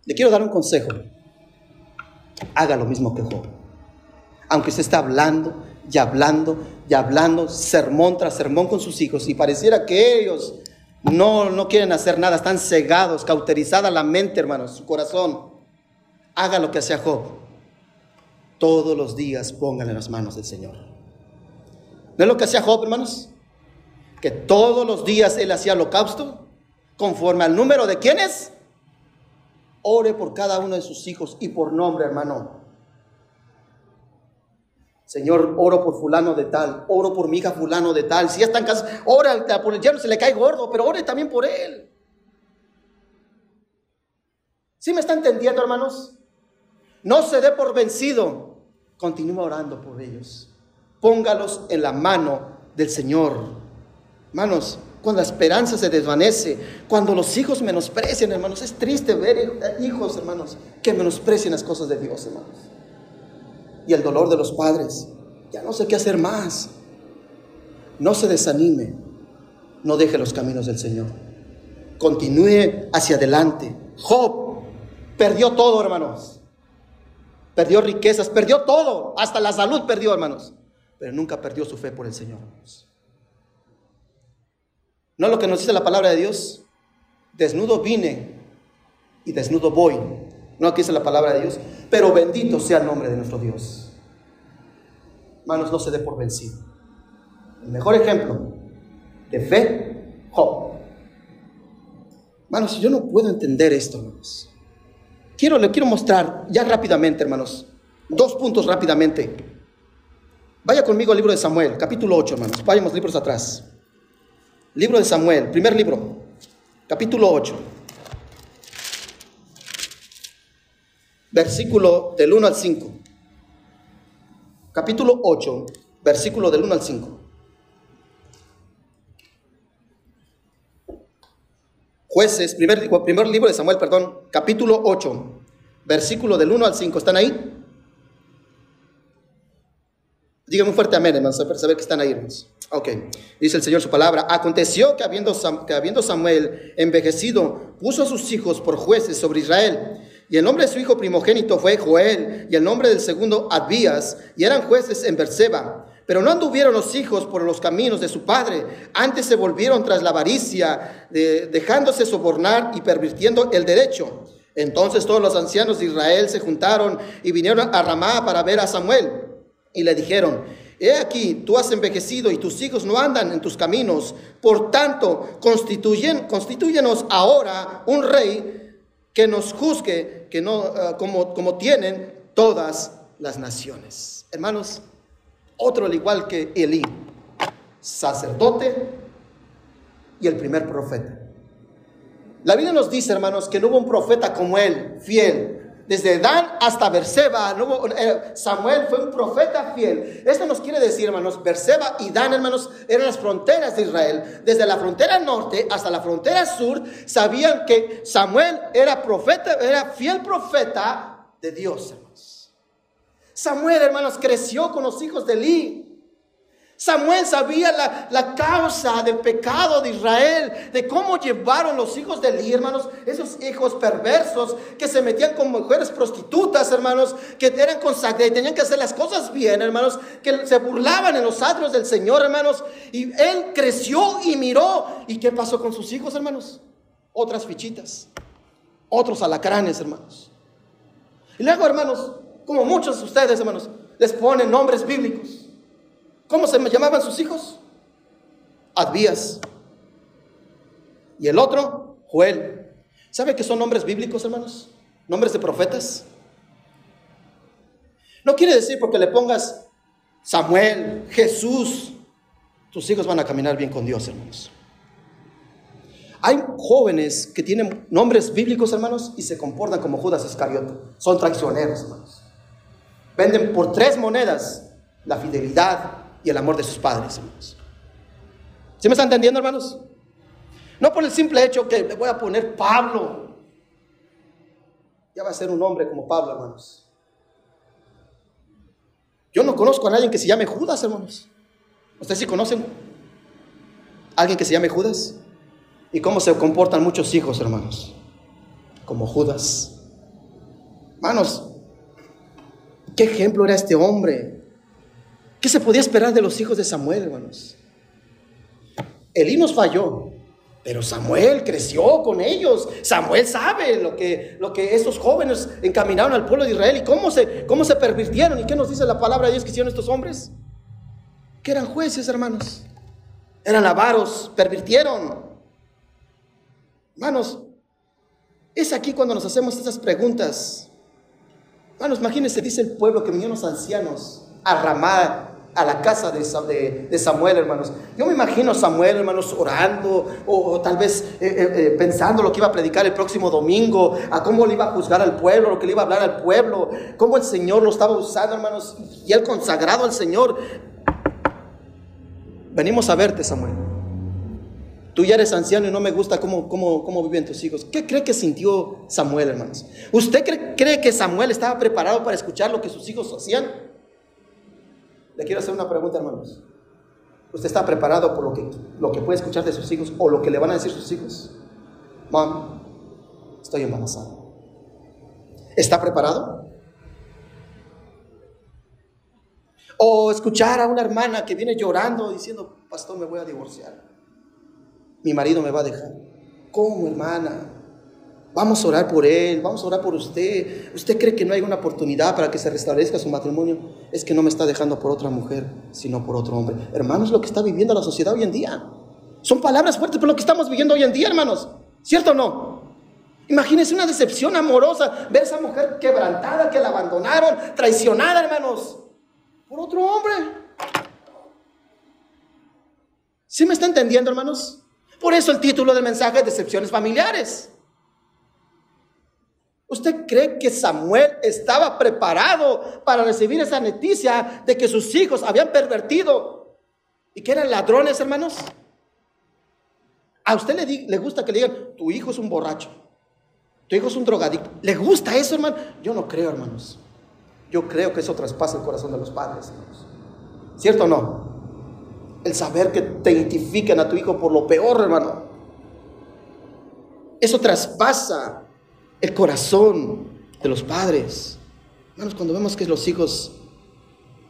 Le quiero dar un consejo. Haga lo mismo que Job. Aunque usted está hablando y hablando y hablando, sermón tras sermón con sus hijos, y pareciera que ellos no, no quieren hacer nada, están cegados, cauterizada la mente, hermanos, su corazón. Haga lo que hacía Job. Todos los días pónganle las manos del Señor. ¿No es lo que hacía Job, hermanos? Que todos los días él hacía holocausto, conforme al número de quienes, ore por cada uno de sus hijos y por nombre, hermano. Señor, oro por fulano de tal, oro por mi hija fulano de tal. Si ya está en casa, ora por el yerno, se le cae gordo, pero ore también por él. ¿Sí me está entendiendo, hermanos? No se dé por vencido. Continúa orando por ellos. Póngalos en la mano del Señor Hermanos, cuando la esperanza se desvanece, cuando los hijos menosprecian, hermanos, es triste ver hijos, hermanos, que menosprecien las cosas de Dios, hermanos. Y el dolor de los padres, ya no sé qué hacer más. No se desanime, no deje los caminos del Señor. Continúe hacia adelante. Job perdió todo, hermanos. Perdió riquezas, perdió todo, hasta la salud perdió, hermanos. Pero nunca perdió su fe por el Señor. ¿No lo que nos dice la palabra de Dios? Desnudo vine y desnudo voy. No aquí dice la palabra de Dios. Pero bendito sea el nombre de nuestro Dios. Hermanos, no se dé por vencido. El mejor ejemplo de fe, Job. Hermanos, yo no puedo entender esto, hermanos. Quiero, le quiero mostrar ya rápidamente, hermanos, dos puntos rápidamente. Vaya conmigo al libro de Samuel, capítulo 8, hermanos. Vayamos libros atrás. Libro de Samuel, primer libro, capítulo 8. Versículo del 1 al 5. Capítulo 8, versículo del 1 al 5. Jueces, primer, primer libro de Samuel, perdón, capítulo 8, versículo del 1 al 5. ¿Están ahí? Díganme un fuerte amén, hermanos, para saber que están ahí, hermanos. Ok, dice el Señor su palabra. Aconteció que habiendo, que habiendo Samuel envejecido, puso a sus hijos por jueces sobre Israel. Y el nombre de su hijo primogénito fue Joel, y el nombre del segundo Abías, y eran jueces en Berseba. Pero no anduvieron los hijos por los caminos de su padre, antes se volvieron tras la avaricia, dejándose sobornar y pervirtiendo el derecho. Entonces todos los ancianos de Israel se juntaron y vinieron a Ramá para ver a Samuel. Y le dijeron, he aquí, tú has envejecido y tus hijos no andan en tus caminos. Por tanto, constituyen, constituyenos ahora un rey que nos juzgue que no, eh, como, como tienen todas las naciones. Hermanos, otro al igual que Elí, sacerdote y el primer profeta. La Biblia nos dice, hermanos, que no hubo un profeta como él, fiel. Desde Dan hasta Berseba, eh, Samuel fue un profeta fiel. Esto nos quiere decir, hermanos, Berseba y Dan, hermanos, eran las fronteras de Israel. Desde la frontera norte hasta la frontera sur, sabían que Samuel era profeta, era fiel profeta de Dios, hermanos. Samuel, hermanos, creció con los hijos de Eli. Samuel sabía la, causa del pecado de Israel, de cómo llevaron los hijos de Eli, hermanos, esos hijos perversos que se metían con mujeres prostitutas, hermanos, que eran consagrados y tenían que hacer las cosas bien, hermanos, que se burlaban en los atrios del Señor, hermanos. Y él creció y miró. ¿Y qué pasó con sus hijos, hermanos? Otras fichitas, otros alacranes, hermanos. Y luego, hermanos, como muchos de ustedes, hermanos, les ponen nombres bíblicos. ¿Cómo se llamaban sus hijos? Advías. Y el otro, Joel. ¿Sabe que son nombres bíblicos, hermanos? Nombres de profetas. No quiere decir porque le pongas Samuel, Jesús, tus hijos van a caminar bien con Dios, hermanos. Hay jóvenes que tienen nombres bíblicos, hermanos, y se comportan como Judas Iscariote. Son traicioneros, hermanos. Venden por tres monedas la fidelidad y el amor de sus padres, hermanos. ¿Sí me están entendiendo, hermanos? No por el simple hecho que le voy a poner Pablo. Ya va a ser un hombre como Pablo, hermanos. Yo no conozco a nadie que se llame Judas, hermanos. ¿Ustedes sí conocen alguien que se llame Judas? ¿Y cómo se comportan muchos hijos, hermanos? Como Judas. Hermanos, ¿Qué ejemplo era este hombre? ¿Qué se podía esperar de los hijos de Samuel, hermanos? Elí nos falló, pero Samuel creció con ellos. Samuel sabe lo que, lo que esos jóvenes encaminaron al pueblo de Israel y cómo se, cómo se pervirtieron. ¿Y qué nos dice la palabra de Dios que hicieron estos hombres? Que eran jueces, hermanos. Eran avaros, pervirtieron. Hermanos, es aquí cuando nos hacemos estas preguntas. Hermanos, imagínense, dice el pueblo que vinieron los ancianos a Ramá, a la casa de, Samuel, hermanos. Yo me imagino Samuel, hermanos, orando o, tal vez eh, eh, eh, pensando lo que iba a predicar el próximo domingo, a cómo le iba a juzgar al pueblo, lo que le iba a hablar al pueblo, cómo el Señor lo estaba usando, hermanos, y él consagrado al Señor. Venimos a verte, Samuel. Tú ya eres anciano y no me gusta cómo, cómo, cómo viven tus hijos. ¿Qué cree que sintió Samuel, hermanos? ¿Usted cree que Samuel estaba preparado para escuchar lo que sus hijos hacían? Le quiero hacer una pregunta, hermanos. ¿Usted está preparado por lo que, lo que puede escuchar de sus hijos o lo que le van a decir sus hijos? Mom, estoy embarazada. ¿Está preparado? O escuchar a una hermana que viene llorando diciendo, pastor, me voy a divorciar. Mi marido me va a dejar. ¿Cómo, hermana? Vamos a orar por él, vamos a orar por usted. ¿Usted cree que no hay una oportunidad para que se restablezca su matrimonio? Es que no me está dejando por otra mujer, sino por otro hombre. Hermanos, lo que está viviendo la sociedad hoy en día. Son palabras fuertes, pero lo que estamos viviendo hoy en día, hermanos. ¿Cierto o no? Imagínense una decepción amorosa, ver a esa mujer quebrantada, que la abandonaron, traicionada, hermanos, por otro hombre. ¿Sí me está entendiendo, hermanos? Por eso el título del mensaje es Decepciones familiares. ¿Usted cree que Samuel estaba preparado para recibir esa noticia de que sus hijos habían pervertido y que eran ladrones, hermanos? ¿A usted le, le gusta que le digan, tu hijo es un borracho, tu hijo es un drogadicto? ¿Le gusta eso, hermano? Yo no creo, hermanos. Yo creo que eso traspasa el corazón de los padres, hermanos. ¿Cierto o no? El saber que te identifican a tu hijo por lo peor, hermano. Eso traspasa el corazón de los padres. Hermanos, cuando vemos que los hijos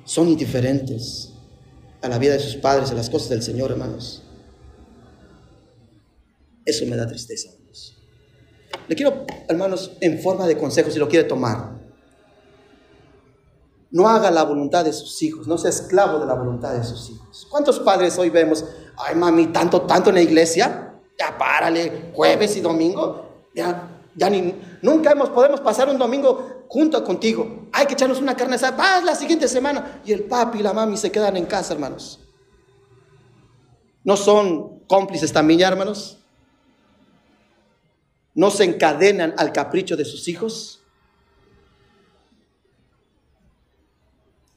son indiferentes a la vida de sus padres, a las cosas del Señor, hermanos, eso me da tristeza, hermanos. Le quiero, hermanos, en forma de consejo, si lo quiere tomar, no haga la voluntad de sus hijos, no sea esclavo de la voluntad de sus hijos. ¿Cuántos padres hoy vemos, ay mami, tanto, tanto en la iglesia? Ya párale, jueves y domingo, ya ya ni, nunca hemos, podemos pasar un domingo junto contigo. Hay que echarnos una carne asada. Vas la siguiente semana. Y el papi y la mami se quedan en casa, hermanos. ¿No son cómplices también, hermanos? ¿No se encadenan al capricho de sus hijos?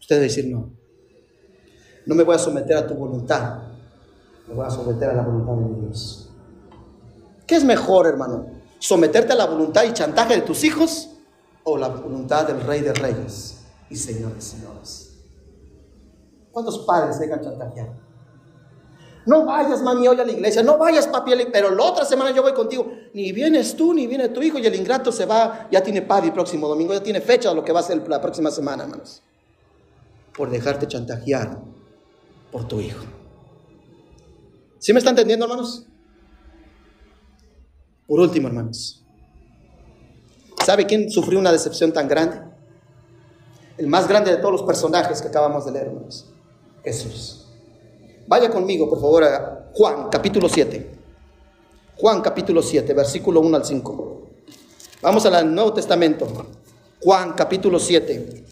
Usted debe decir no. No me voy a someter a tu voluntad. Me voy a someter a la voluntad de Dios. ¿Qué es mejor, hermano? Someterte a la voluntad y chantaje de tus hijos o la voluntad del Rey de Reyes y Señor de Señores. ¿Cuántos padres dejan chantajear? No vayas, mami, hoy a la iglesia, no vayas, papi, pero la otra semana yo voy contigo. Ni vienes tú, ni viene tu hijo, y el ingrato se va, ya tiene padre el próximo domingo, ya tiene fecha de lo que va a ser la próxima semana, hermanos. Por dejarte chantajear por tu hijo. ¿Sí me está entendiendo, hermanos? Por último, hermanos, ¿sabe quién sufrió una decepción tan grande? El más grande de todos los personajes que acabamos de leer, hermanos. Jesús. Vaya conmigo, por favor, a Juan, capítulo 7. Juan, capítulo 7, versículo 1 al 5. Vamos al Nuevo Testamento. Juan, capítulo 7,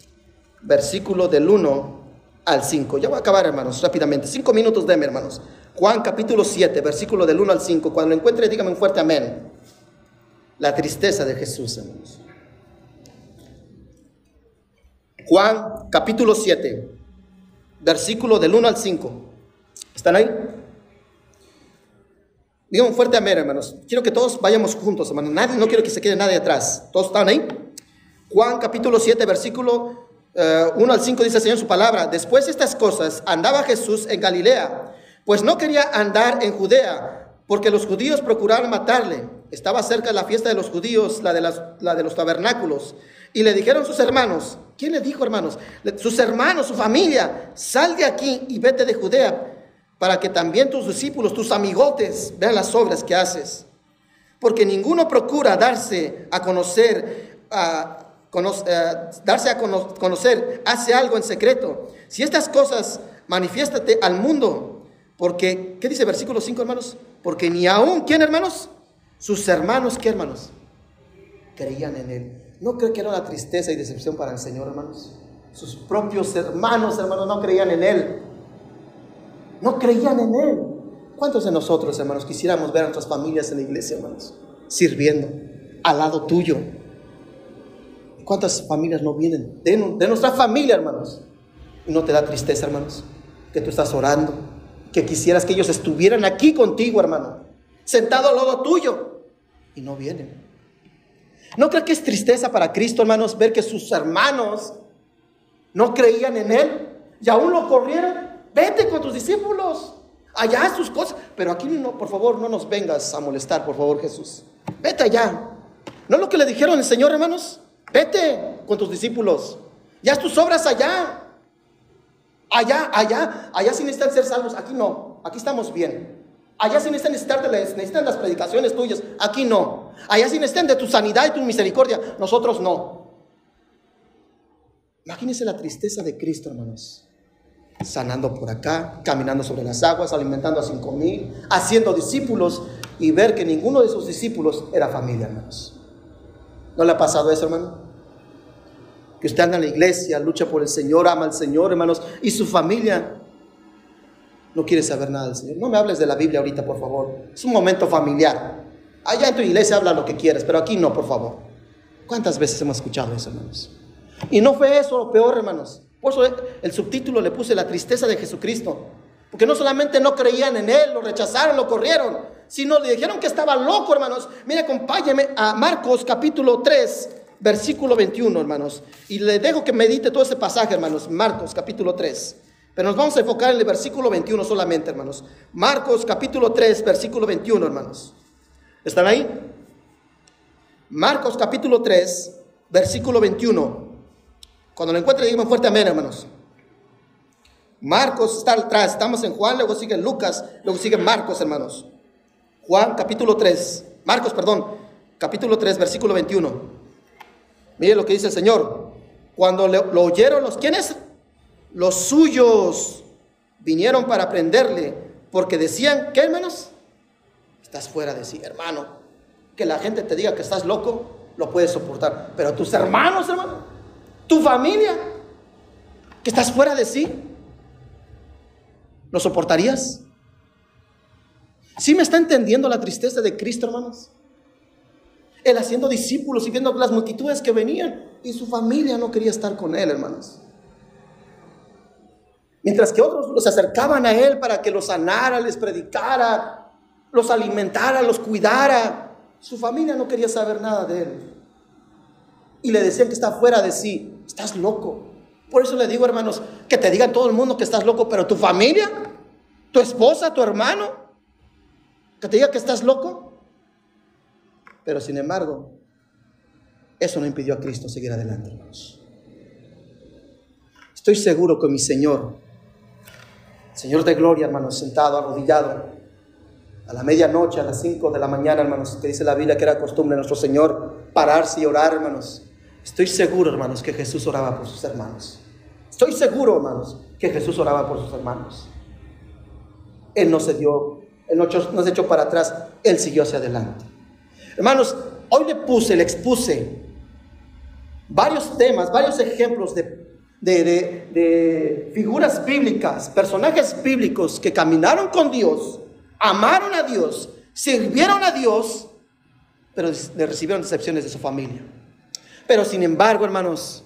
versículo del 1 al 5. Ya voy a acabar, hermanos, rápidamente. Cinco minutos, deme, hermanos. Juan capítulo 7, versículo del 1 al 5. Cuando lo encuentre, dígame un fuerte amén. La tristeza de Jesús, hermanos. Juan capítulo 7, versículo del 1 al 5. ¿Están ahí? Dígame un fuerte amén, hermanos. Quiero que todos vayamos juntos, hermanos. Nadie, no quiero que se quede nadie atrás. ¿Todos están ahí? Juan capítulo 7, versículo 1 eh, al 5 dice el Señor su palabra. Después de estas cosas, andaba Jesús en Galilea pues no quería andar en Judea, porque los judíos procuraron matarle. Estaba cerca de la fiesta de los judíos, la de, la de los tabernáculos. Y le dijeron sus hermanos, ¿quién le dijo hermanos? Sus hermanos, su familia, sal de aquí y vete de Judea, para que también tus discípulos, tus amigotes, vean las obras que haces. Porque ninguno procura darse a conocer, a, eh, darse a conocer, hace algo en secreto. Si estas cosas manifiéstate al mundo, porque, ¿qué dice versículo 5, hermanos? Porque ni aún, ¿quién, hermanos? Sus hermanos, ¿qué, hermanos? Creían en Él. ¿No creo que era una tristeza y decepción para el Señor, hermanos? Sus propios hermanos, hermanos, no creían en Él. No creían en Él. ¿Cuántos de nosotros, hermanos, quisiéramos ver a nuestras familias en la iglesia, hermanos? Sirviendo al lado tuyo. ¿Cuántas familias no vienen? De, de nuestra familia, hermanos. ¿Y no te da tristeza, hermanos? Que tú estás orando, que quisieras que ellos estuvieran aquí contigo, hermano, sentado al lado tuyo, y no vienen. ¿No cree que es tristeza para Cristo, hermanos, ver que sus hermanos no creían en Él y aún lo corrieron? Vete con tus discípulos, allá sus cosas, pero aquí no, por favor, no nos vengas a molestar, por favor, Jesús. Vete allá. ¿No es lo que le dijeron el Señor, hermanos? Vete con tus discípulos. Ya tus obras allá. Allá, allá, allá sí necesitan ser salvos. Aquí no. Aquí estamos bien. Allá sí necesitan, necesitan las predicaciones tuyas. Aquí no. Allá sí necesitan de tu sanidad y tu misericordia. Nosotros no. Imagínense la tristeza de Cristo, hermanos. Sanando por acá, caminando sobre las aguas, alimentando a cinco mil, haciendo discípulos y ver que ninguno de sus discípulos era familia, hermanos. ¿No le ha pasado eso, hermano? Que anda en la iglesia, lucha por el Señor, ama al Señor, hermanos, y su familia no quiere saber nada del Señor. No me hables de la Biblia ahorita, por favor. Es un momento familiar. Allá en tu iglesia habla lo que quieras, pero aquí no, por favor. ¿Cuántas veces hemos escuchado eso, hermanos? Y no fue eso lo peor, hermanos. Por eso el subtítulo le puse la tristeza de Jesucristo. Porque no solamente no creían en Él, lo rechazaron, lo corrieron, sino le dijeron que estaba loco, hermanos. Mire, acompáñeme a Marcos capítulo 3, versículo 21, hermanos. Y le dejo que medite todo ese pasaje, hermanos. Marcos capítulo 3. Pero nos vamos a enfocar en el versículo 21 solamente, hermanos. Marcos capítulo 3, versículo 21, hermanos. ¿Están ahí? Marcos capítulo 3, versículo 21. Cuando lo encuentren, díganme fuerte amén, hermanos. Marcos está atrás, estamos en Juan, luego sigue Lucas, luego sigue Marcos, hermanos. Juan capítulo 3, Marcos, perdón, capítulo 3, versículo 21. Mire lo que dice el Señor. Cuando lo oyeron los, ¿quiénes? Los suyos vinieron para prenderle porque decían, ¿qué hermanos? Estás fuera de sí, hermano. Que la gente te diga que estás loco, lo puedes soportar. Pero tus hermanos, hermano, tu familia, que estás fuera de sí, ¿lo soportarías? ¿Sí me está entendiendo la tristeza de Cristo, hermanos? Él haciendo discípulos y viendo las multitudes que venían y su familia no quería estar con él, hermanos. Mientras que otros los acercaban a Él para que los sanara, les predicara, los alimentara, los cuidara. Su familia no quería saber nada de Él. Y le decían que está fuera de sí. Estás loco. Por eso le digo, hermanos, que te digan todo el mundo que estás loco, pero tu familia, tu esposa, tu hermano, que te diga que estás loco. Pero sin embargo, eso no impidió a Cristo seguir adelante, hermanos. Estoy seguro que mi Señor Señor de gloria, hermanos, sentado, arrodillado, a la medianoche, a las 5 de la mañana, hermanos, que dice la Biblia que era costumbre de nuestro Señor pararse y orar, hermanos. Estoy seguro, hermanos, que Jesús oraba por sus hermanos. Estoy seguro, hermanos, que Jesús oraba por sus hermanos. Él no se dio, Él no, no se echó para atrás, Él siguió hacia adelante. Hermanos, hoy le puse, le expuse varios temas, varios ejemplos de de, figuras bíblicas, personajes bíblicos que caminaron con Dios, amaron a Dios, sirvieron a Dios, pero le recibieron decepciones de su familia. Pero sin embargo, hermanos,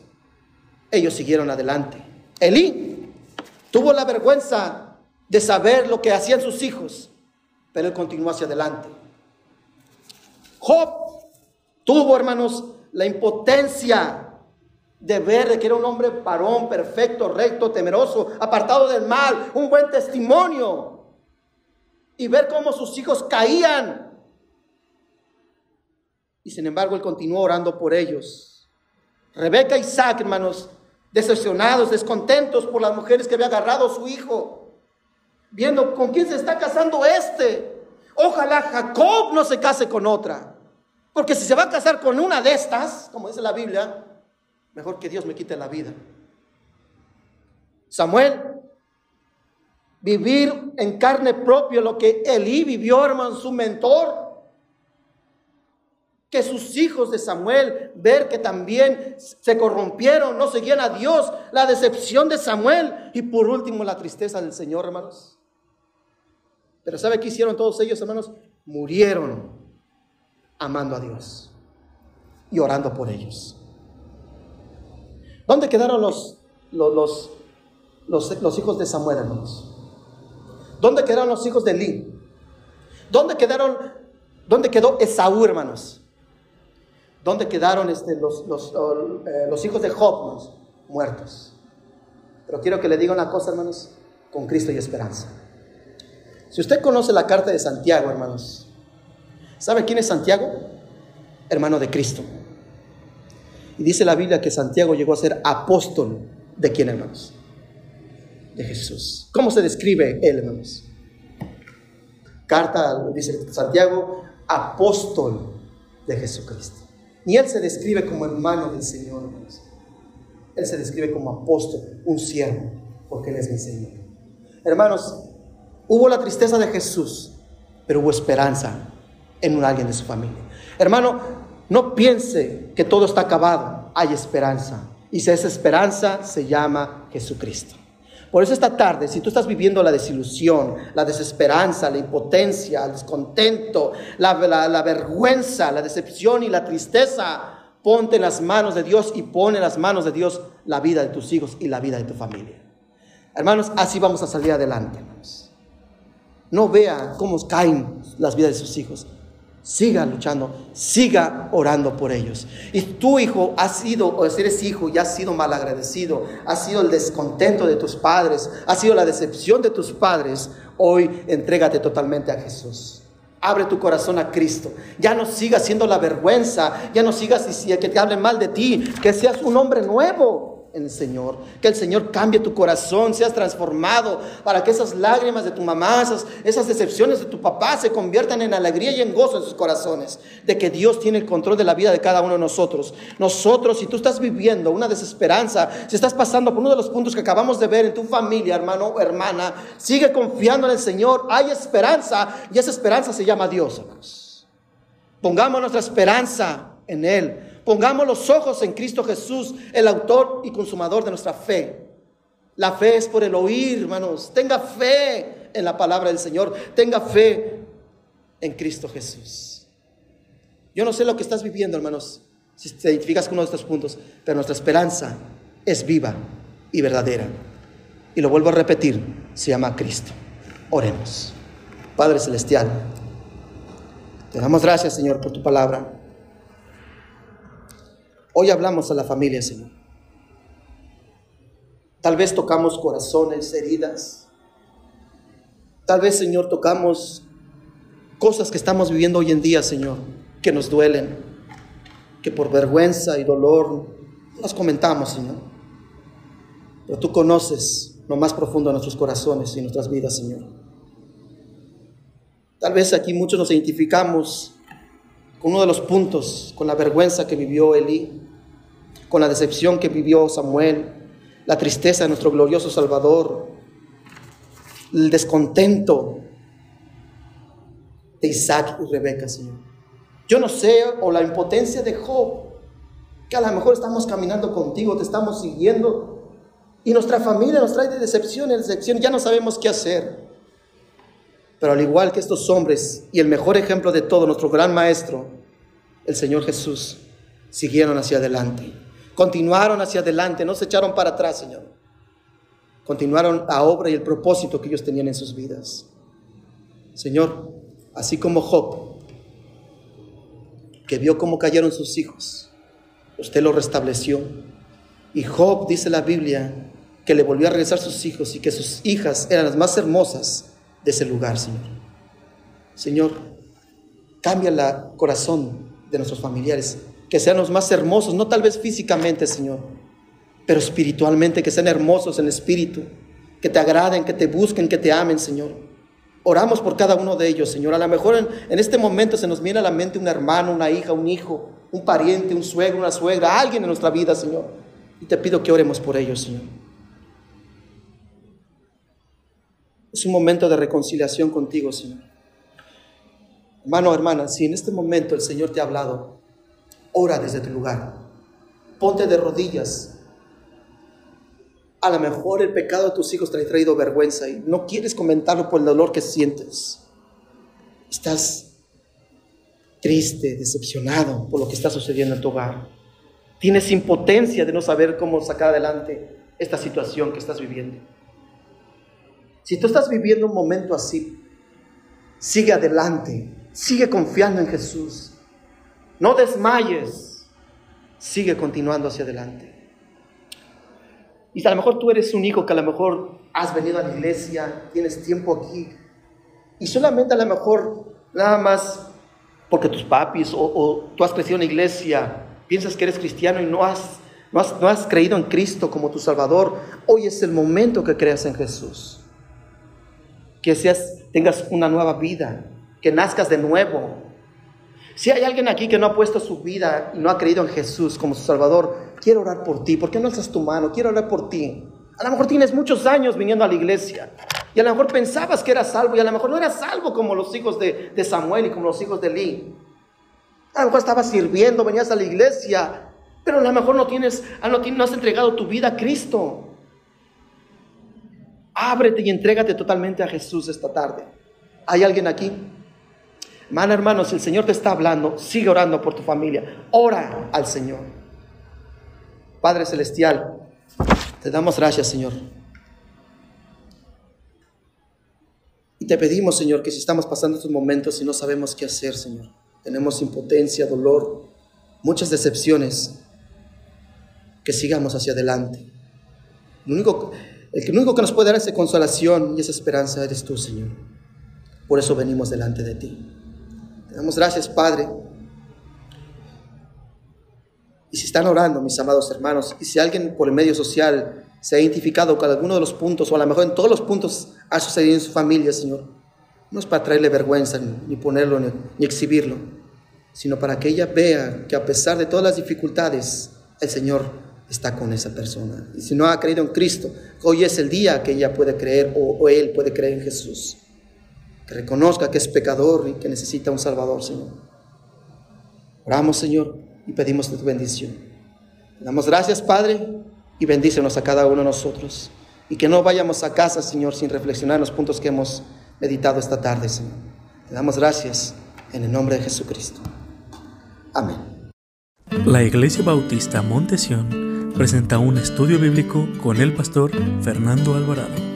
ellos siguieron adelante. Elí tuvo la vergüenza de saber lo que hacían sus hijos, pero él continuó hacia adelante. Job tuvo, hermanos, la impotencia de ver que era un hombre parón, perfecto, recto, temeroso, apartado del mal, un buen testimonio. Y ver cómo sus hijos caían. Y sin embargo, él continuó orando por ellos. Rebeca y Isaac, hermanos, decepcionados, descontentos por las mujeres que había agarrado su hijo, viendo con quién se está casando este. Ojalá Jacob no se case con otra. Porque si se va a casar con una de estas, como dice la Biblia, mejor que Dios me quite la vida. Samuel, vivir en carne propia lo que Elí vivió, hermano, su mentor. Que sus hijos de Samuel, ver que también se corrompieron, no seguían a Dios, la decepción de Samuel y por último la tristeza del Señor, hermanos. Pero ¿sabe qué hicieron todos ellos, hermanos? Murieron amando a Dios y orando por ellos. ¿Dónde quedaron los, los, los, hijos de Samuel, hermanos? ¿Dónde quedaron los hijos de Eli? ¿Dónde quedaron, dónde quedó Esaú, hermanos? ¿Dónde quedaron este, los, los, eh, los hijos de Job, Muertos. Pero quiero que le diga una cosa, hermanos, con Cristo y esperanza. Si usted conoce la carta de Santiago, hermanos, ¿sabe quién es Santiago? Hermano de Cristo. Y dice la Biblia que Santiago llegó a ser apóstol de quién, hermanos? De Jesús. ¿Cómo se describe él, hermanos? Carta, dice Santiago, apóstol de Jesucristo. Y él se describe como hermano del Señor, hermanos. Él se describe como apóstol, un siervo, porque Él es mi Señor. Hermanos, hubo la tristeza de Jesús, pero hubo esperanza en un alguien de su familia. Hermano, no piense que todo está acabado, hay esperanza. Y si esa esperanza se llama Jesucristo. Por eso esta tarde, si tú estás viviendo la desilusión, la desesperanza, la impotencia, el descontento, la, vergüenza, la decepción y la tristeza, ponte en las manos de Dios y pone en las manos de Dios la vida de tus hijos y la vida de tu familia. Hermanos, así vamos a salir adelante. No vea cómo caen las vidas de sus hijos. Siga luchando, siga orando por ellos. Y tu hijo ha sido, o eres hijo y has sido malagradecido, ha sido el descontento de tus padres, ha sido la decepción de tus padres. Hoy entrégate totalmente a Jesús. Abre tu corazón a Cristo. Ya no sigas siendo la vergüenza. Ya no sigas que te hablen mal de ti. Que seas un hombre nuevo en el Señor. Que el Señor cambie tu corazón, seas transformado para que esas lágrimas de tu mamá, esas, esas decepciones de tu papá se conviertan en alegría y en gozo en sus corazones. De que Dios tiene el control de la vida de cada uno de nosotros. Nosotros, si tú estás viviendo una desesperanza, si estás pasando por uno de los puntos que acabamos de ver en tu familia, hermano o hermana, sigue confiando en el Señor. Hay esperanza y esa esperanza se llama Dios, Pongamos nuestra esperanza en Él Pongamos los ojos en Cristo Jesús, el autor y consumador de nuestra fe. La fe es por el oír, hermanos. Tenga fe en la palabra del Señor. Tenga fe en Cristo Jesús. Yo no sé lo que estás viviendo, hermanos, si te identificas con uno de estos puntos, pero nuestra esperanza es viva y verdadera. Y lo vuelvo a repetir, se llama Cristo. Oremos. Padre Celestial, te damos gracias, Señor, por tu palabra. Hoy hablamos a la familia, Señor. Tal vez tocamos corazones, heridas. Tal vez, Señor, tocamos cosas que estamos viviendo hoy en día, Señor, que nos duelen, que por vergüenza y dolor nos comentamos, Señor. Pero tú conoces lo más profundo de nuestros corazones y nuestras vidas, Señor. Tal vez aquí muchos nos identificamos uno de los puntos, con la vergüenza que vivió Eli, con la decepción que vivió Samuel, la tristeza de nuestro glorioso Salvador, el descontento de Isaac y Rebeca, Señor. Yo no sé, o la impotencia de Job, que a lo mejor estamos caminando contigo, te estamos siguiendo, y nuestra familia nos trae de decepción en decepción, ya no sabemos qué hacer. Pero al igual que estos hombres, y el mejor ejemplo de todo, nuestro gran maestro, el Señor Jesús, siguieron hacia adelante. Continuaron hacia adelante, no se echaron para atrás, Señor. Continuaron la obra y el propósito que ellos tenían en sus vidas. Señor, así como Job, que vio cómo cayeron sus hijos, usted lo restableció. Y Job, dice la Biblia, que le volvió a regresar sus hijos y que sus hijas eran las más hermosas de ese lugar, Señor. Señor, cambia el corazón de nuestros familiares que sean los más hermosos, no tal vez físicamente, Señor, pero espiritualmente, que sean hermosos en espíritu, que te agraden, que te busquen, que te amen, Señor. Oramos por cada uno de ellos, Señor. A lo mejor en, este momento se nos viene a la mente un hermano, una hija, un hijo, un pariente, un suegro, una suegra, alguien en nuestra vida, Señor. Y te pido que oremos por ellos, Señor. Es un momento de reconciliación contigo, Señor. Hermano, hermana, si en este momento el Señor te ha hablado, ora desde tu lugar. Ponte de rodillas. A lo mejor el pecado de tus hijos te ha traído vergüenza y no quieres comentarlo por el dolor que sientes. Estás triste, decepcionado por lo que está sucediendo en tu hogar. Tienes impotencia de no saber cómo sacar adelante esta situación que estás viviendo. Si tú estás viviendo un momento así, Sigue adelante. Sigue confiando en Jesús. No desmayes. Sigue continuando hacia adelante. Y a lo mejor tú eres un hijo que a lo mejor has venido a la iglesia, tienes tiempo aquí. Y solamente a lo mejor nada más porque tus papis o, tú has crecido en la iglesia, piensas que eres cristiano y no has, no has, no has creído en Cristo como tu Salvador. Hoy es el momento que creas en Jesús. Que seas, tengas una nueva vida, que nazcas de nuevo. Si hay alguien aquí que no ha puesto su vida y no ha creído en Jesús como su Salvador, quiero orar por ti. ¿Por qué no alzas tu mano? Quiero orar por ti. A lo mejor tienes muchos años viniendo a la iglesia y a lo mejor pensabas que eras salvo y a lo mejor no eras salvo como los hijos de, Samuel y como los hijos de Lee. A lo mejor estabas sirviendo, venías a la iglesia, pero a lo mejor no tienes, no, no has entregado tu vida a Cristo. Ábrete y entrégate totalmente a Jesús esta tarde. ¿Hay alguien aquí? Hermano, hermanos, el Señor te está hablando, sigue orando por tu familia. Ora al Señor. Padre Celestial, te damos gracias, Señor. Y te pedimos, Señor, que si estamos pasando estos momentos y no sabemos qué hacer, Señor, tenemos impotencia, dolor, muchas decepciones, que sigamos hacia adelante. Lo único, el único que nos puede dar esa consolación y esa esperanza eres tú, Señor. Por eso venimos delante de ti. Te damos gracias, Padre. Y si están orando, mis amados hermanos, y si alguien por el medio social se ha identificado con alguno de los puntos, o a lo mejor en todos los puntos ha sucedido en su familia, Señor, no es para traerle vergüenza, ni ponerlo, ni, ni exhibirlo, sino para que ella vea que a pesar de todas las dificultades, el Señor está con esa persona. Y si no ha creído en Cristo, hoy es el día que ella puede creer o, él puede creer en Jesús que reconozca que es pecador y que necesita un Salvador, Señor. Oramos, Señor, y pedimos tu bendición. Damos gracias, Padre, y bendícenos a cada uno de nosotros. Y que no vayamos a casa, Señor, sin reflexionar en los puntos que hemos meditado esta tarde, Señor. Te damos gracias en el nombre de Jesucristo. Amén. La Iglesia Bautista Montesión presenta un estudio bíblico con el pastor Fernando Alvarado.